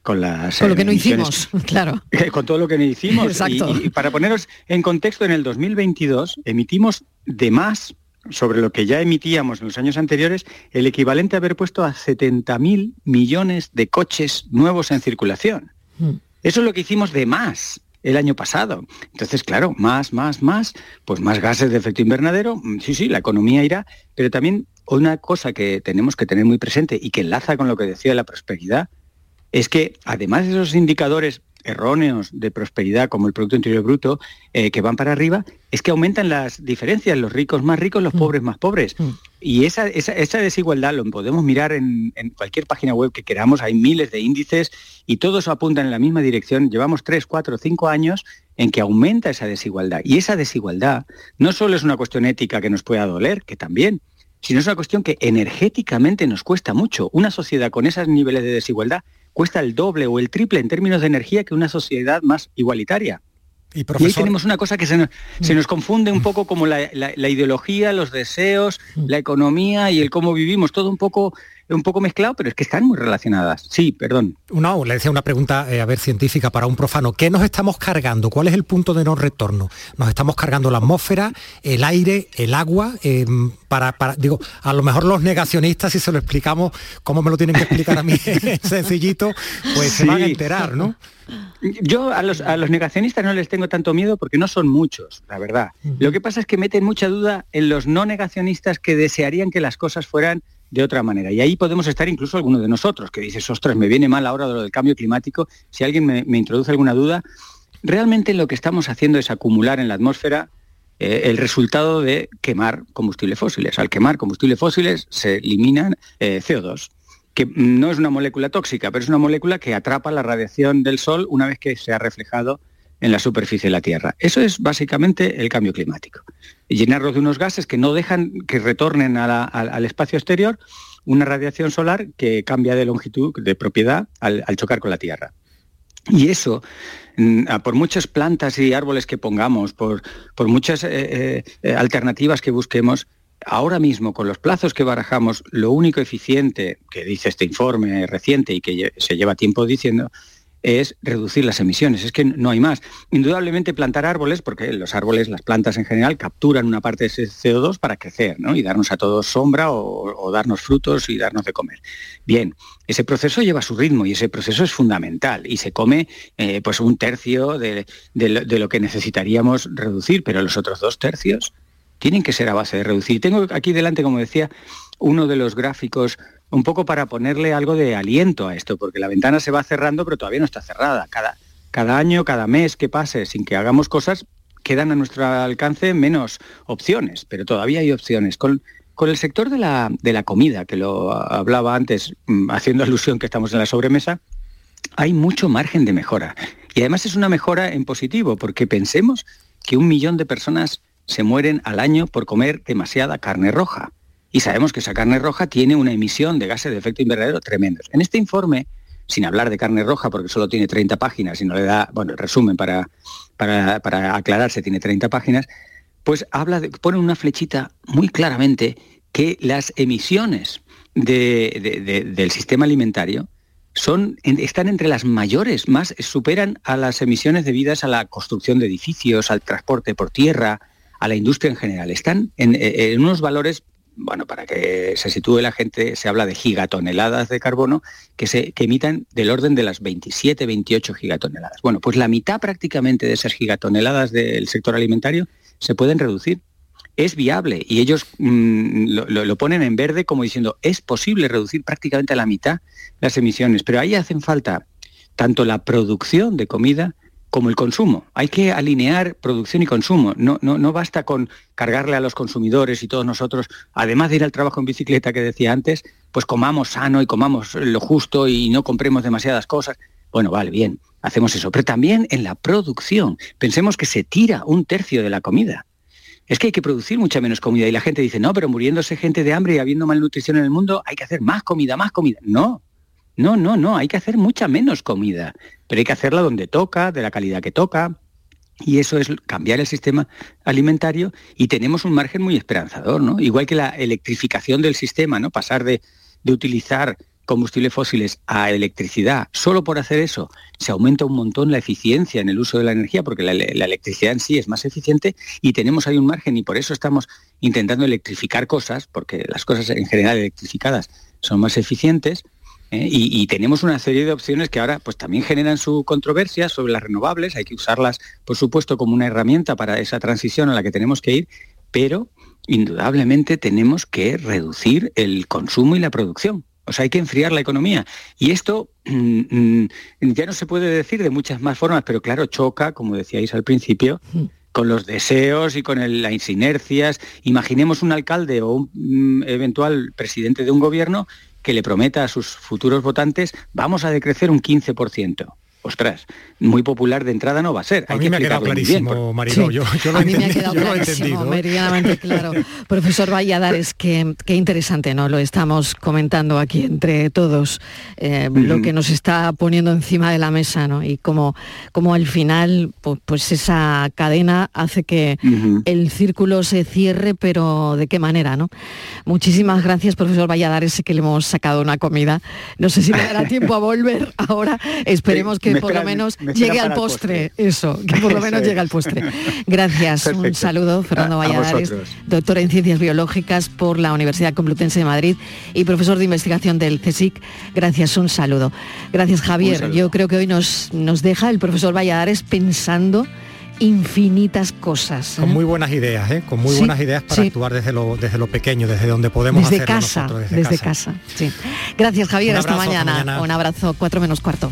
con las... Con lo que no hicimos, claro. Con todo lo que no hicimos. Exacto. Y, para poneros en contexto, en el 2022 emitimos de más sobre lo que ya emitíamos en los años anteriores, el equivalente a haber puesto a 70.000 millones de coches nuevos en circulación. Mm. Eso es lo que hicimos de más. el año pasado. Entonces, claro, más, más, más, pues más gases de efecto invernadero, mm, sí, sí, la economía irá, pero también una cosa que tenemos que tener muy presente y que enlaza con lo que decía la prosperidad, es que además de esos indicadores erróneos de prosperidad como el Producto Interior Bruto eh, que van para arriba, es que aumentan las diferencias, los ricos más ricos, los mm. pobres más pobres. Mm. Y esa, esa, desigualdad lo podemos mirar en, cualquier página web que queramos, hay miles de índices y todos apuntan en la misma dirección. Llevamos tres, cuatro, cinco años en que aumenta esa desigualdad. Y esa desigualdad no solo es una cuestión ética que nos pueda doler, que también, sino es una cuestión que energéticamente nos cuesta mucho. Una sociedad con esos niveles de desigualdad cuesta el doble o el triple en términos de energía que una sociedad más igualitaria. Y, ahí tenemos una cosa que se nos, confunde un poco como la, ideología, los deseos, la economía y el cómo vivimos, todo un poco un poco mezclado, pero es que están muy relacionadas. Sí, perdón. No, le decía una pregunta, eh, a ver, científica para un profano. ¿Qué nos estamos cargando? ¿Cuál es el punto de no retorno? ¿Nos estamos cargando la atmósfera, el aire, el agua? Em, para, para, digo, a lo mejor los negacionistas, si se lo explicamos, como me lo tienen que explicar a mí sencillito, pues se van a enterar, ¿no? Yo a los, negacionistas no les tengo tanto miedo porque no son muchos, la verdad. Lo que pasa es que meten mucha duda en los no negacionistas que desearían que las cosas fueran de otra manera. Y ahí podemos estar incluso algunos de nosotros, que dices, ostras, me viene mal ahora lo del cambio climático. Si alguien me, introduce alguna duda, realmente lo que estamos haciendo es acumular en la atmósfera eh, el resultado de quemar combustibles fósiles. Al quemar combustibles fósiles se eliminan eh, CO2 que no es una molécula tóxica, pero es una molécula que atrapa la radiación del Sol una vez que se ha reflejado en la superficie de la Tierra. Eso es básicamente el cambio climático. Llenarlo de unos gases que no dejan que retornen al espacio exterior una radiación solar que cambia de longitud, de propiedad, al, chocar con la Tierra. Y eso, mm, por muchas plantas y árboles que pongamos, por, muchas eh, eh, alternativas que busquemos, ahora mismo, con los plazos que barajamos, lo único eficiente que dice este informe reciente y que se lleva tiempo diciendo, es reducir las emisiones, es que no hay más. Indudablemente plantar árboles, porque los árboles, las plantas en general, capturan una parte de ese CO2 para crecer ¿no? y darnos a todos sombra o, darnos frutos y darnos de comer. Bien, ese proceso lleva su ritmo y ese proceso es fundamental y se come eh, pues un tercio de, de lo que necesitaríamos reducir, pero los otros dos tercios tienen que ser a base de reducir. Tengo aquí delante, como decía, uno de los gráficos un poco para ponerle algo de aliento a esto, porque la ventana se va cerrando, pero todavía no está cerrada. Cada, cada año, cada mes que pase sin que hagamos cosas, quedan a nuestro alcance menos opciones, pero todavía hay opciones. Con, con el sector de la, de la comida, que lo hablaba antes, mm, haciendo alusión que estamos en la sobremesa, hay mucho margen de mejora. Y además es una mejora en positivo, porque pensemos que un millón de personas se mueren al año por comer demasiada carne roja. Y sabemos que esa carne roja tiene una emisión de gases de efecto invernadero tremendos. En este informe, sin hablar de carne roja, porque solo tiene 30 páginas y no le da, bueno, el resumen para, para, aclararse tiene 30 páginas, pues habla de, pone una flechita muy claramente que las emisiones del sistema alimentario son, están entre las mayores, más superan a las emisiones debidas a la construcción de edificios, al transporte por tierra, a la industria en general. Están en unos valores bueno, para que se sitúe la gente, se habla de gigatoneladas de carbono que se que emitan del orden de las 27, 28 gigatoneladas. Bueno, pues la mitad prácticamente de esas gigatoneladas del sector alimentario se pueden reducir. Es viable y ellos mm, lo, ponen en verde como diciendo es posible reducir prácticamente a la mitad las emisiones, pero ahí hacen falta tanto la producción de comida como el consumo. Hay que alinear producción y consumo. No, no, no basta con cargarle a los consumidores y todos nosotros, además de ir al trabajo en bicicleta que decía antes, pues comamos sano y comamos lo justo y no compremos demasiadas cosas. Bueno, vale, bien, hacemos eso. Pero también en la producción. Pensemos que se tira un tercio de la comida. Es que hay que producir mucha menos comida y la gente dice, no, pero muriéndose gente de hambre y habiendo malnutrición en el mundo, hay que hacer más comida, más comida. No, no, no, no, hay que hacer mucha menos comida, pero hay que hacerla donde toca, de la calidad que toca. Y eso es cambiar el sistema alimentario y tenemos un margen muy esperanzador, ¿no? Igual que la electrificación del sistema, ¿no? Pasar de, utilizar combustibles fósiles a electricidad. Solo por hacer eso se aumenta un montón la eficiencia en el uso de la energía, porque la, la, electricidad en sí es más eficiente y tenemos ahí un margen y por eso estamos intentando electrificar cosas, porque las cosas en general electrificadas son más eficientes ¿eh? y, y tenemos una serie de opciones que ahora pues también generan su controversia sobre las renovables, hay que usarlas por supuesto como una herramienta para esa transición a la que tenemos que ir, pero indudablemente tenemos que reducir el consumo y la producción. O sea, hay que enfriar la economía. Y esto mm, mm, ya no se puede decir de muchas más formas, pero claro, choca, como decíais al principio, con los deseos y con el- las inercias. Imaginemos un alcalde o un mm, eventual presidente de un gobierno que le prometa a sus futuros votantes, vamos a decrecer un 15%. Ostras, muy popular de entrada no va a ser. A hay mí que me ha quedado bien, clarísimo, por- Mariló. Yo, yo lo he a mí me ha yo lo he clarísimo, entendido. meridianamente claro. Profesor Valladares, qué, qué interesante, ¿no? Lo estamos comentando aquí entre todos, eh, lo que nos está poniendo encima de la mesa, ¿no? Y como, como al final, pu- pues, esa cadena hace que el círculo se cierre, pero ¿de qué manera, no? Muchísimas gracias, profesor Valladares, sé que le hemos sacado una comida. No sé si le dará tiempo a volver ahora. Esperemos Sí, que me por lo menos llegue al postre. Eso, que por lo menos llegue al postre. Gracias, un saludo, Fernando Valladares, doctor en Ciencias Biológicas por la Universidad Complutense de Madrid y profesor de investigación del CSIC. Gracias, un saludo. Gracias, Javier. saludo. Yo creo que hoy nos, nos deja el profesor Valladares pensando infinitas cosas. Con ¿eh? muy buenas ideas, ¿eh? con muy Sí, buenas ideas para sí. actuar desde lo, desde lo pequeño, desde donde podemos desde hacerlo casa, nosotros, desde, casa. sí. Gracias, Javier. Un hasta, mañana. mañana. Un abrazo, cuatro menos cuarto.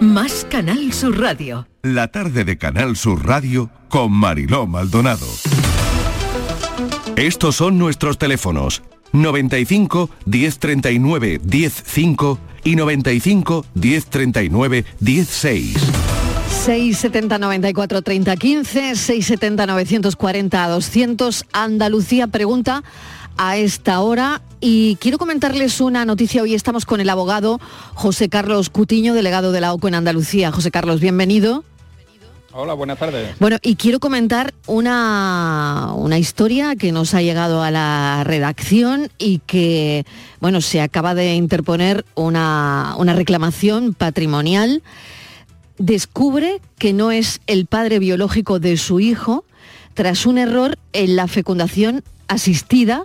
Más Canal Sur Radio. La tarde de Canal Sur Radio con Mariló Maldonado. Estos son nuestros teléfonos 95 1039 105 y 95 1039 16. 670 94 30 15, 670 940 200. Andalucía pregunta a esta hora y quiero comentarles una noticia. Hoy estamos con el abogado José Carlos Cutiño, delegado de la OCO en Andalucía. José Carlos, bienvenido. Hola, buenas tardes. Bueno, y quiero comentar una, una historia que nos ha llegado a la redacción y que, bueno, se acaba de interponer una, una reclamación patrimonial. Descubre que no es el padre biológico de su hijo, tras un error en la fecundación asistida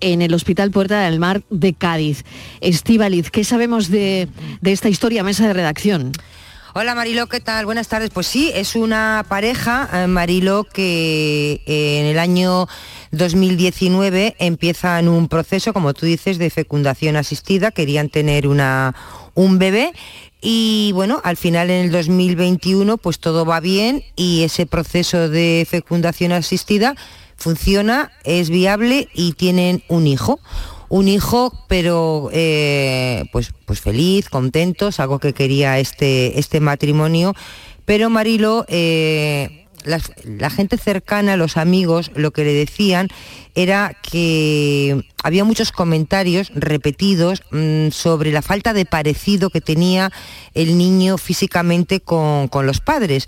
en el Hospital Puerta del Mar de Cádiz. Estíbaliz, ¿qué sabemos de, de esta historia, mesa de redacción? Hola Marilo, ¿qué tal? Buenas tardes. Pues sí, es una pareja, eh, Marilo, que eh, en el año 2019 empiezan un proceso, como tú dices, de fecundación asistida. Querían tener una, un bebé y bueno, al final en el 2021 pues todo va bien y ese proceso de fecundación asistida funciona, es viable y tienen un hijo. Un hijo, pero eh, pues, pues feliz, contentos, algo que quería este, este matrimonio. Pero Marilo, eh, la, gente cercana, los amigos, lo que le decían era que había muchos comentarios repetidos mm, sobre la falta de parecido que tenía el niño físicamente con, con los padres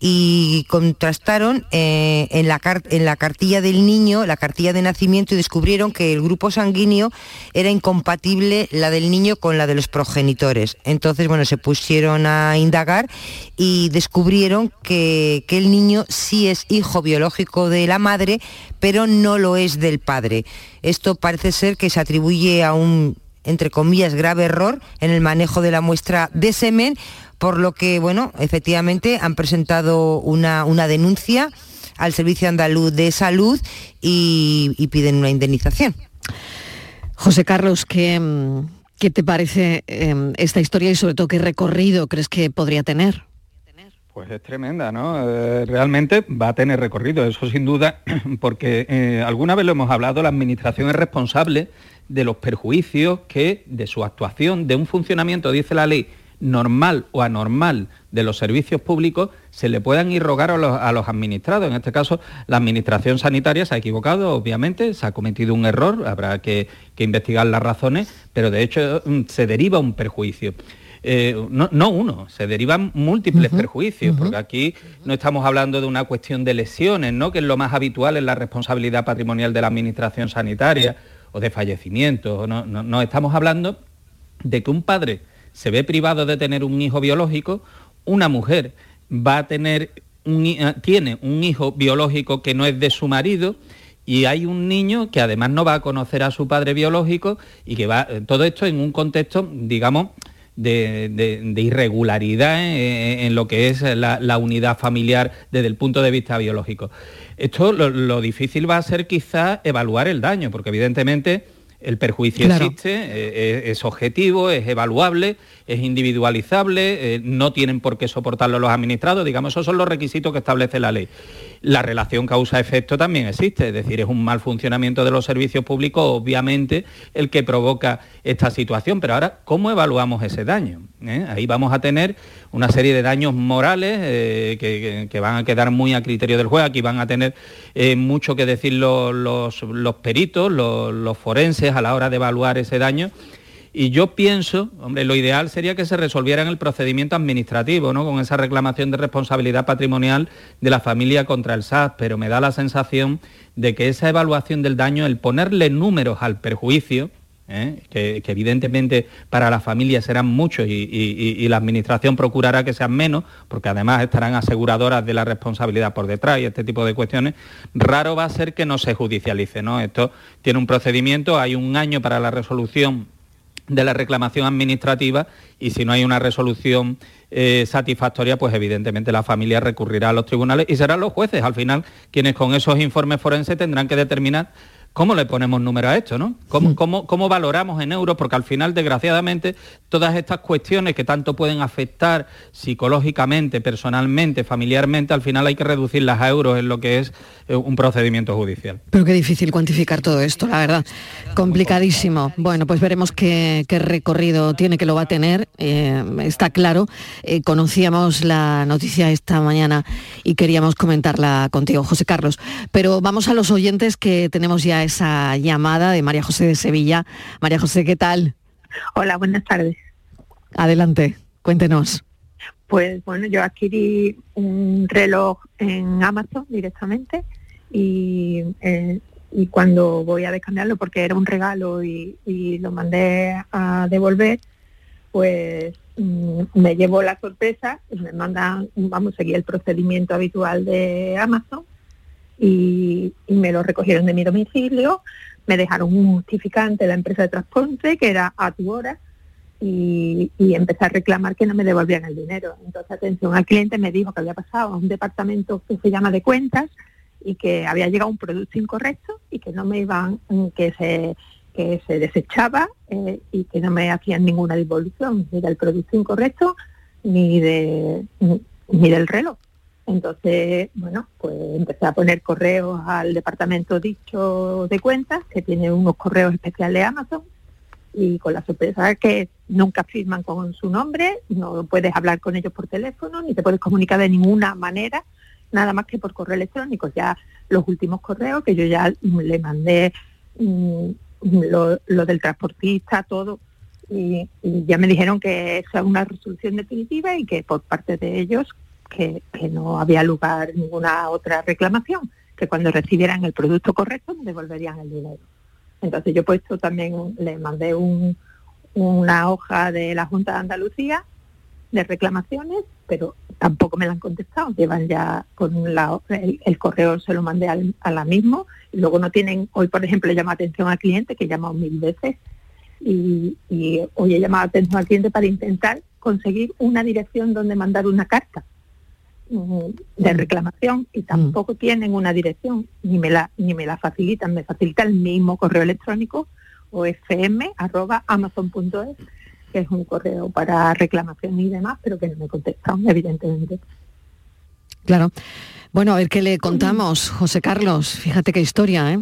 y contrastaron eh, en, la en la cartilla del niño, la cartilla de nacimiento, y descubrieron que el grupo sanguíneo era incompatible la del niño con la de los progenitores. Entonces, bueno, se pusieron a indagar y descubrieron que, que el niño sí es hijo biológico de la madre, pero no lo es del padre. Esto parece ser que se atribuye a un entre comillas, grave error en el manejo de la muestra de semen, por lo que, bueno, efectivamente han presentado una, una denuncia al Servicio Andaluz de Salud y, piden una indemnización. José Carlos, ¿qué, qué te parece em, esta historia y sobre todo qué recorrido crees que podría tener? Pues es tremenda, ¿no? Eh, realmente va a tener recorrido, eso sin duda, porque eh, alguna vez lo hemos hablado, la Administración es responsable de los perjuicios que de su actuación, de un funcionamiento, dice la ley, normal o anormal de los servicios públicos se le puedan irrogar a los, a los, administrados. En este caso, la Administración Sanitaria se ha equivocado, obviamente, se ha cometido un error, habrá que, investigar las razones, pero de hecho mm, se deriva un perjuicio. Eh, no, uno, se derivan múltiples perjuicios, porque aquí no estamos hablando de una cuestión de lesiones, ¿no? que es lo más habitual en la responsabilidad patrimonial de la Administración Sanitaria, o de fallecimiento, no, no estamos hablando de que un padre se ve privado de tener un hijo biológico, una mujer va a tener un, eh, tiene un hijo biológico que no es de su marido y hay un niño que además no va a conocer a su padre biológico y que va, eh, todo esto en un contexto, digamos, de, irregularidad en, lo que es la, unidad familiar desde el punto de vista biológico. Esto lo, difícil va a ser quizás evaluar el daño, porque evidentemente el perjuicio existe, eh, es, objetivo, es evaluable, es individualizable, eh, no tienen por qué soportarlo los administrados, digamos, esos son los requisitos que establece la ley. La relación causa-efecto también existe, es decir, es un mal funcionamiento de los servicios públicos, obviamente, el que provoca esta situación. Pero ahora, ¿cómo evaluamos ese daño? ¿Eh? Ahí vamos a tener una serie de daños morales que, van a quedar muy a criterio del juez. Aquí van a tener mucho que decir los, peritos, los forenses a la hora de evaluar ese daño y yo pienso, hombre, lo ideal sería que se resolviera en el procedimiento administrativo, ¿no? Con esa reclamación de responsabilidad patrimonial de la familia contra el SAS, pero me da la sensación de que esa evaluación del daño, el ponerle números al perjuicio, ¿eh? que, evidentemente para la familia serán muchos y, la administración procurará que sean menos, porque además estarán aseguradoras de la responsabilidad por detrás y este tipo de cuestiones, raro va a ser que no se judicialice. ¿no? Esto tiene un procedimiento, hay un año para la resolución de la reclamación administrativa y si no hay una resolución eh, satisfactoria, pues evidentemente la familia recurrirá a los tribunales y serán los jueces. Al final quienes con esos informes forenses tendrán que determinar ¿Cómo le ponemos número a esto? ¿no? ¿Cómo, cómo, valoramos en euros? Porque al final, desgraciadamente, todas estas cuestiones que tanto pueden afectar psicológicamente, personalmente, familiarmente, al final hay que reducirlas a euros en lo que es eh, un procedimiento judicial. Pero qué difícil cuantificar todo esto, la verdad. Complicadísimo. Bueno, pues veremos qué, recorrido tiene que lo va a tener. Eh, está claro. Eh, conocíamos la noticia esta mañana y queríamos comentarla contigo, José Carlos. Pero vamos a los oyentes que tenemos ya esa llamada de María José de Sevilla. María José, ¿qué tal? Hola, buenas tardes. Adelante, cuéntenos. Pues bueno, yo adquirí un reloj en Amazon directamente y, eh, y cuando voy a descambiarlo, porque era un regalo y, lo mandé a devolver, pues mm, me llevo la sorpresa, me mandan, vamos a seguir el procedimiento habitual de Amazon y, me lo recogieron de mi domicilio, me dejaron un justificante de la empresa de transporte que era a tu hora y, y empecé a reclamar que no me devolvían el dinero. Entonces, atención al cliente me dijo que había pasado a un departamento que se llama de cuentas y que había llegado un producto incorrecto y que no me iban, que se que se desechaba eh, y que no me hacían ninguna devolución ni del producto incorrecto ni de ni del reloj. Entonces, bueno, pues empecé a poner correos al departamento dicho de cuentas, que tiene unos correos especiales de Amazon, y con la sorpresa que nunca firman con su nombre, no puedes hablar con ellos por teléfono, ni te puedes comunicar de ninguna manera, nada más que por correo electrónico. Ya los últimos correos que yo ya le mandé mm, lo, del transportista, todo, y, y ya me dijeron que es una resolución definitiva y que por parte de ellos que, no había lugar ninguna otra reclamación, que cuando recibieran el producto correcto me devolverían el dinero. Entonces yo he puesto también, le mandé un- una hoja de la Junta de Andalucía de reclamaciones, pero tampoco me la han contestado. Llevan ya con la, el, correo se lo mandé al- a la mismo y luego no tienen, hoy por ejemplo llama atención al cliente que he llamado mil veces y, y hoy he llamado atención al cliente para intentar conseguir una dirección donde mandar una carta de reclamación y tampoco tienen una dirección ni me la ni me la facilitan me facilita el mismo correo electrónico o fm arroba amazon.es que es un correo para reclamación y demás pero que no me contestan evidentemente Claro. Bueno, a ver qué le contamos, José Carlos. Fíjate qué historia, ¿eh?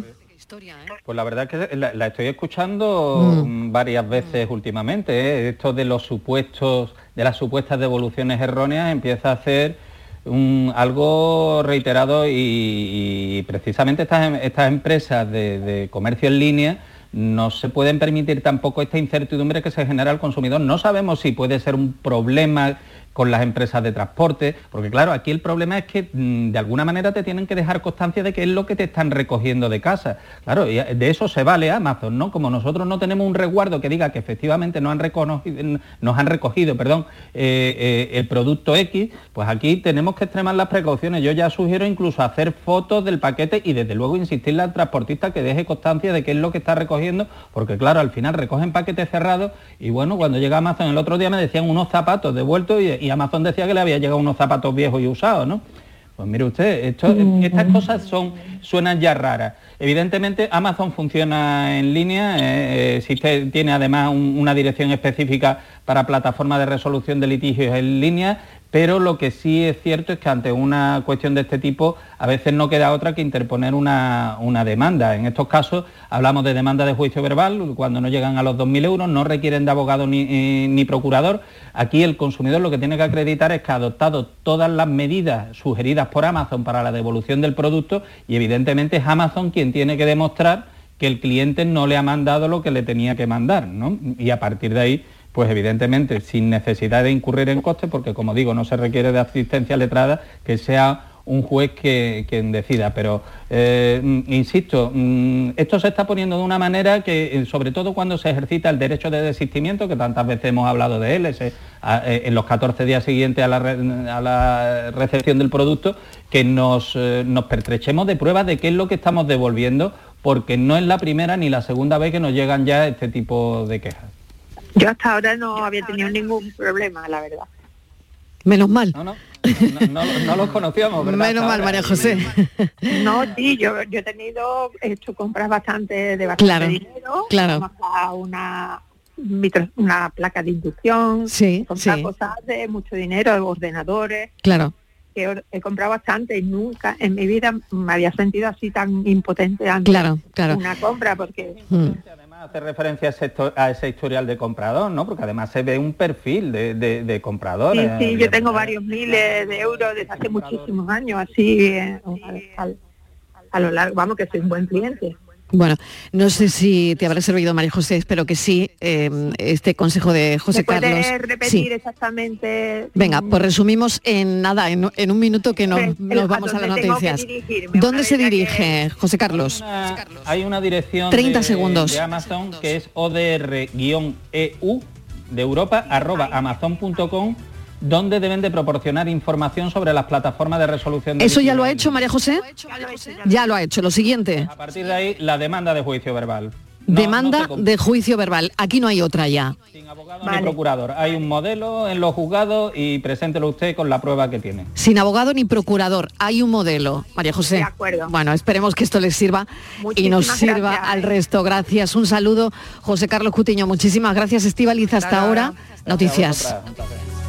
Pues la verdad es que la, la estoy escuchando mm, varias veces últimamente. ¿eh? Esto de los supuestos, de las supuestas devoluciones erróneas empieza a ser algo reiterado y, precisamente estas, em- empresas de comercio en línea no se pueden permitir tampoco esta incertidumbre que se genera al consumidor. No sabemos si puede ser un problema con las empresas de transporte, porque claro, aquí el problema es que mm, de alguna manera te tienen que dejar constancia de qué es lo que te están recogiendo de casa. Claro, y de eso se vale Amazon, ¿no? Como nosotros no tenemos un resguardo que diga que efectivamente nos han reconocido, nos han recogido, perdón, eh, eh, el producto X, pues aquí tenemos que extremar las precauciones. Yo ya sugiero incluso hacer fotos del paquete y desde luego insistirle al transportista que deje constancia de qué es lo que está recogiendo, porque claro, al final recogen paquetes cerrados y bueno, cuando llega Amazon el otro día me decían unos zapatos devueltos y, y Amazon decía que le había llegado unos zapatos viejos y usados, ¿no? Pues mire usted, esto- estas cosas son, suenan ya raras. Evidentemente Amazon funciona en línea, eh, eh, existe, tiene además un- una dirección específica para plataformas de resolución de litigios en línea, pero lo que sí es cierto es que ante una cuestión de este tipo a veces no queda otra que interponer una, una demanda. En estos casos hablamos de demanda de juicio verbal, cuando no llegan a los 2.000 euros, no requieren de abogado ni, eh, ni procurador. Aquí el consumidor lo que tiene que acreditar es que ha adoptado todas las medidas sugeridas por Amazon para la devolución del producto y evidentemente es Amazon quien tiene que demostrar que el cliente no le ha mandado lo que le tenía que mandar, ¿no? Y a partir de ahí, pues evidentemente, sin necesidad de incurrir en costes, porque como digo, no se requiere de asistencia letrada, que sea un juez que, quien decida. Pero, eh, insisto, mm, esto se está poniendo de una manera que, eh, sobre todo cuando se ejercita el derecho de desistimiento, que tantas veces hemos hablado de él, eh, en los 14 días siguientes a la, recepción del producto, que nos, nos pertrechemos de pruebas de qué es lo que estamos devolviendo, porque no es la primera ni la segunda vez que nos llegan ya este tipo de quejas. Yo hasta ahora no había tenido ningún problema la verdad Menos mal. No, no, no, no los conocíamos, ¿verdad? Menos mal. María José. No, sí, yo, yo he tenido, he hecho compras bastante de bastante Claro, dinero. claro. Una una placa de inducción, Sí, sí. cosas de mucho dinero, ordenadores, Claro. que he, comprado bastante y nunca en mi vida me había sentido así tan impotente ante Claro, claro. una compra porque Mm. Hace referencia a ese, histo- a ese historial de comprador, ¿no? Porque además se ve un perfil de, de, de comprador. sí, eh, sí, yo tengo varios miles de euros desde hace muchísimos años, así eh, al- a lo largo, vamos que soy un buen cliente. Bueno, no sé si te habrá servido, María José, espero que sí, eh, este consejo de José ¿Me puede Carlos. repetir Sí. exactamente? Venga, pues resumimos en nada, en, en un minuto que nos, Pues, nos ¿a vamos a las dónde tengo que noticias. ¿Dónde Una se dirige, José Carlos? Hay una dirección 30 de, segundos. de Amazon que es odr-eu de Europa arroba amazon.com donde deben de proporcionar información sobre las plataformas de resolución de ¿Eso ya lo ha hecho María José? Ya lo ha hecho. Lo siguiente, A partir de ahí, la demanda de juicio verbal. demanda de juicio verbal. Aquí no hay otra ya. Ni procurador. Hay un modelo en los juzgados y preséntelo usted con la prueba que tiene. Sin abogado ni procurador, hay un modelo. María José. De acuerdo. Bueno, esperemos que esto les sirva y nos sirva gracias. al resto. Gracias. Un saludo, José Carlos Cutiño. Muchísimas gracias, Estivaliz. Hasta ahora, noticias.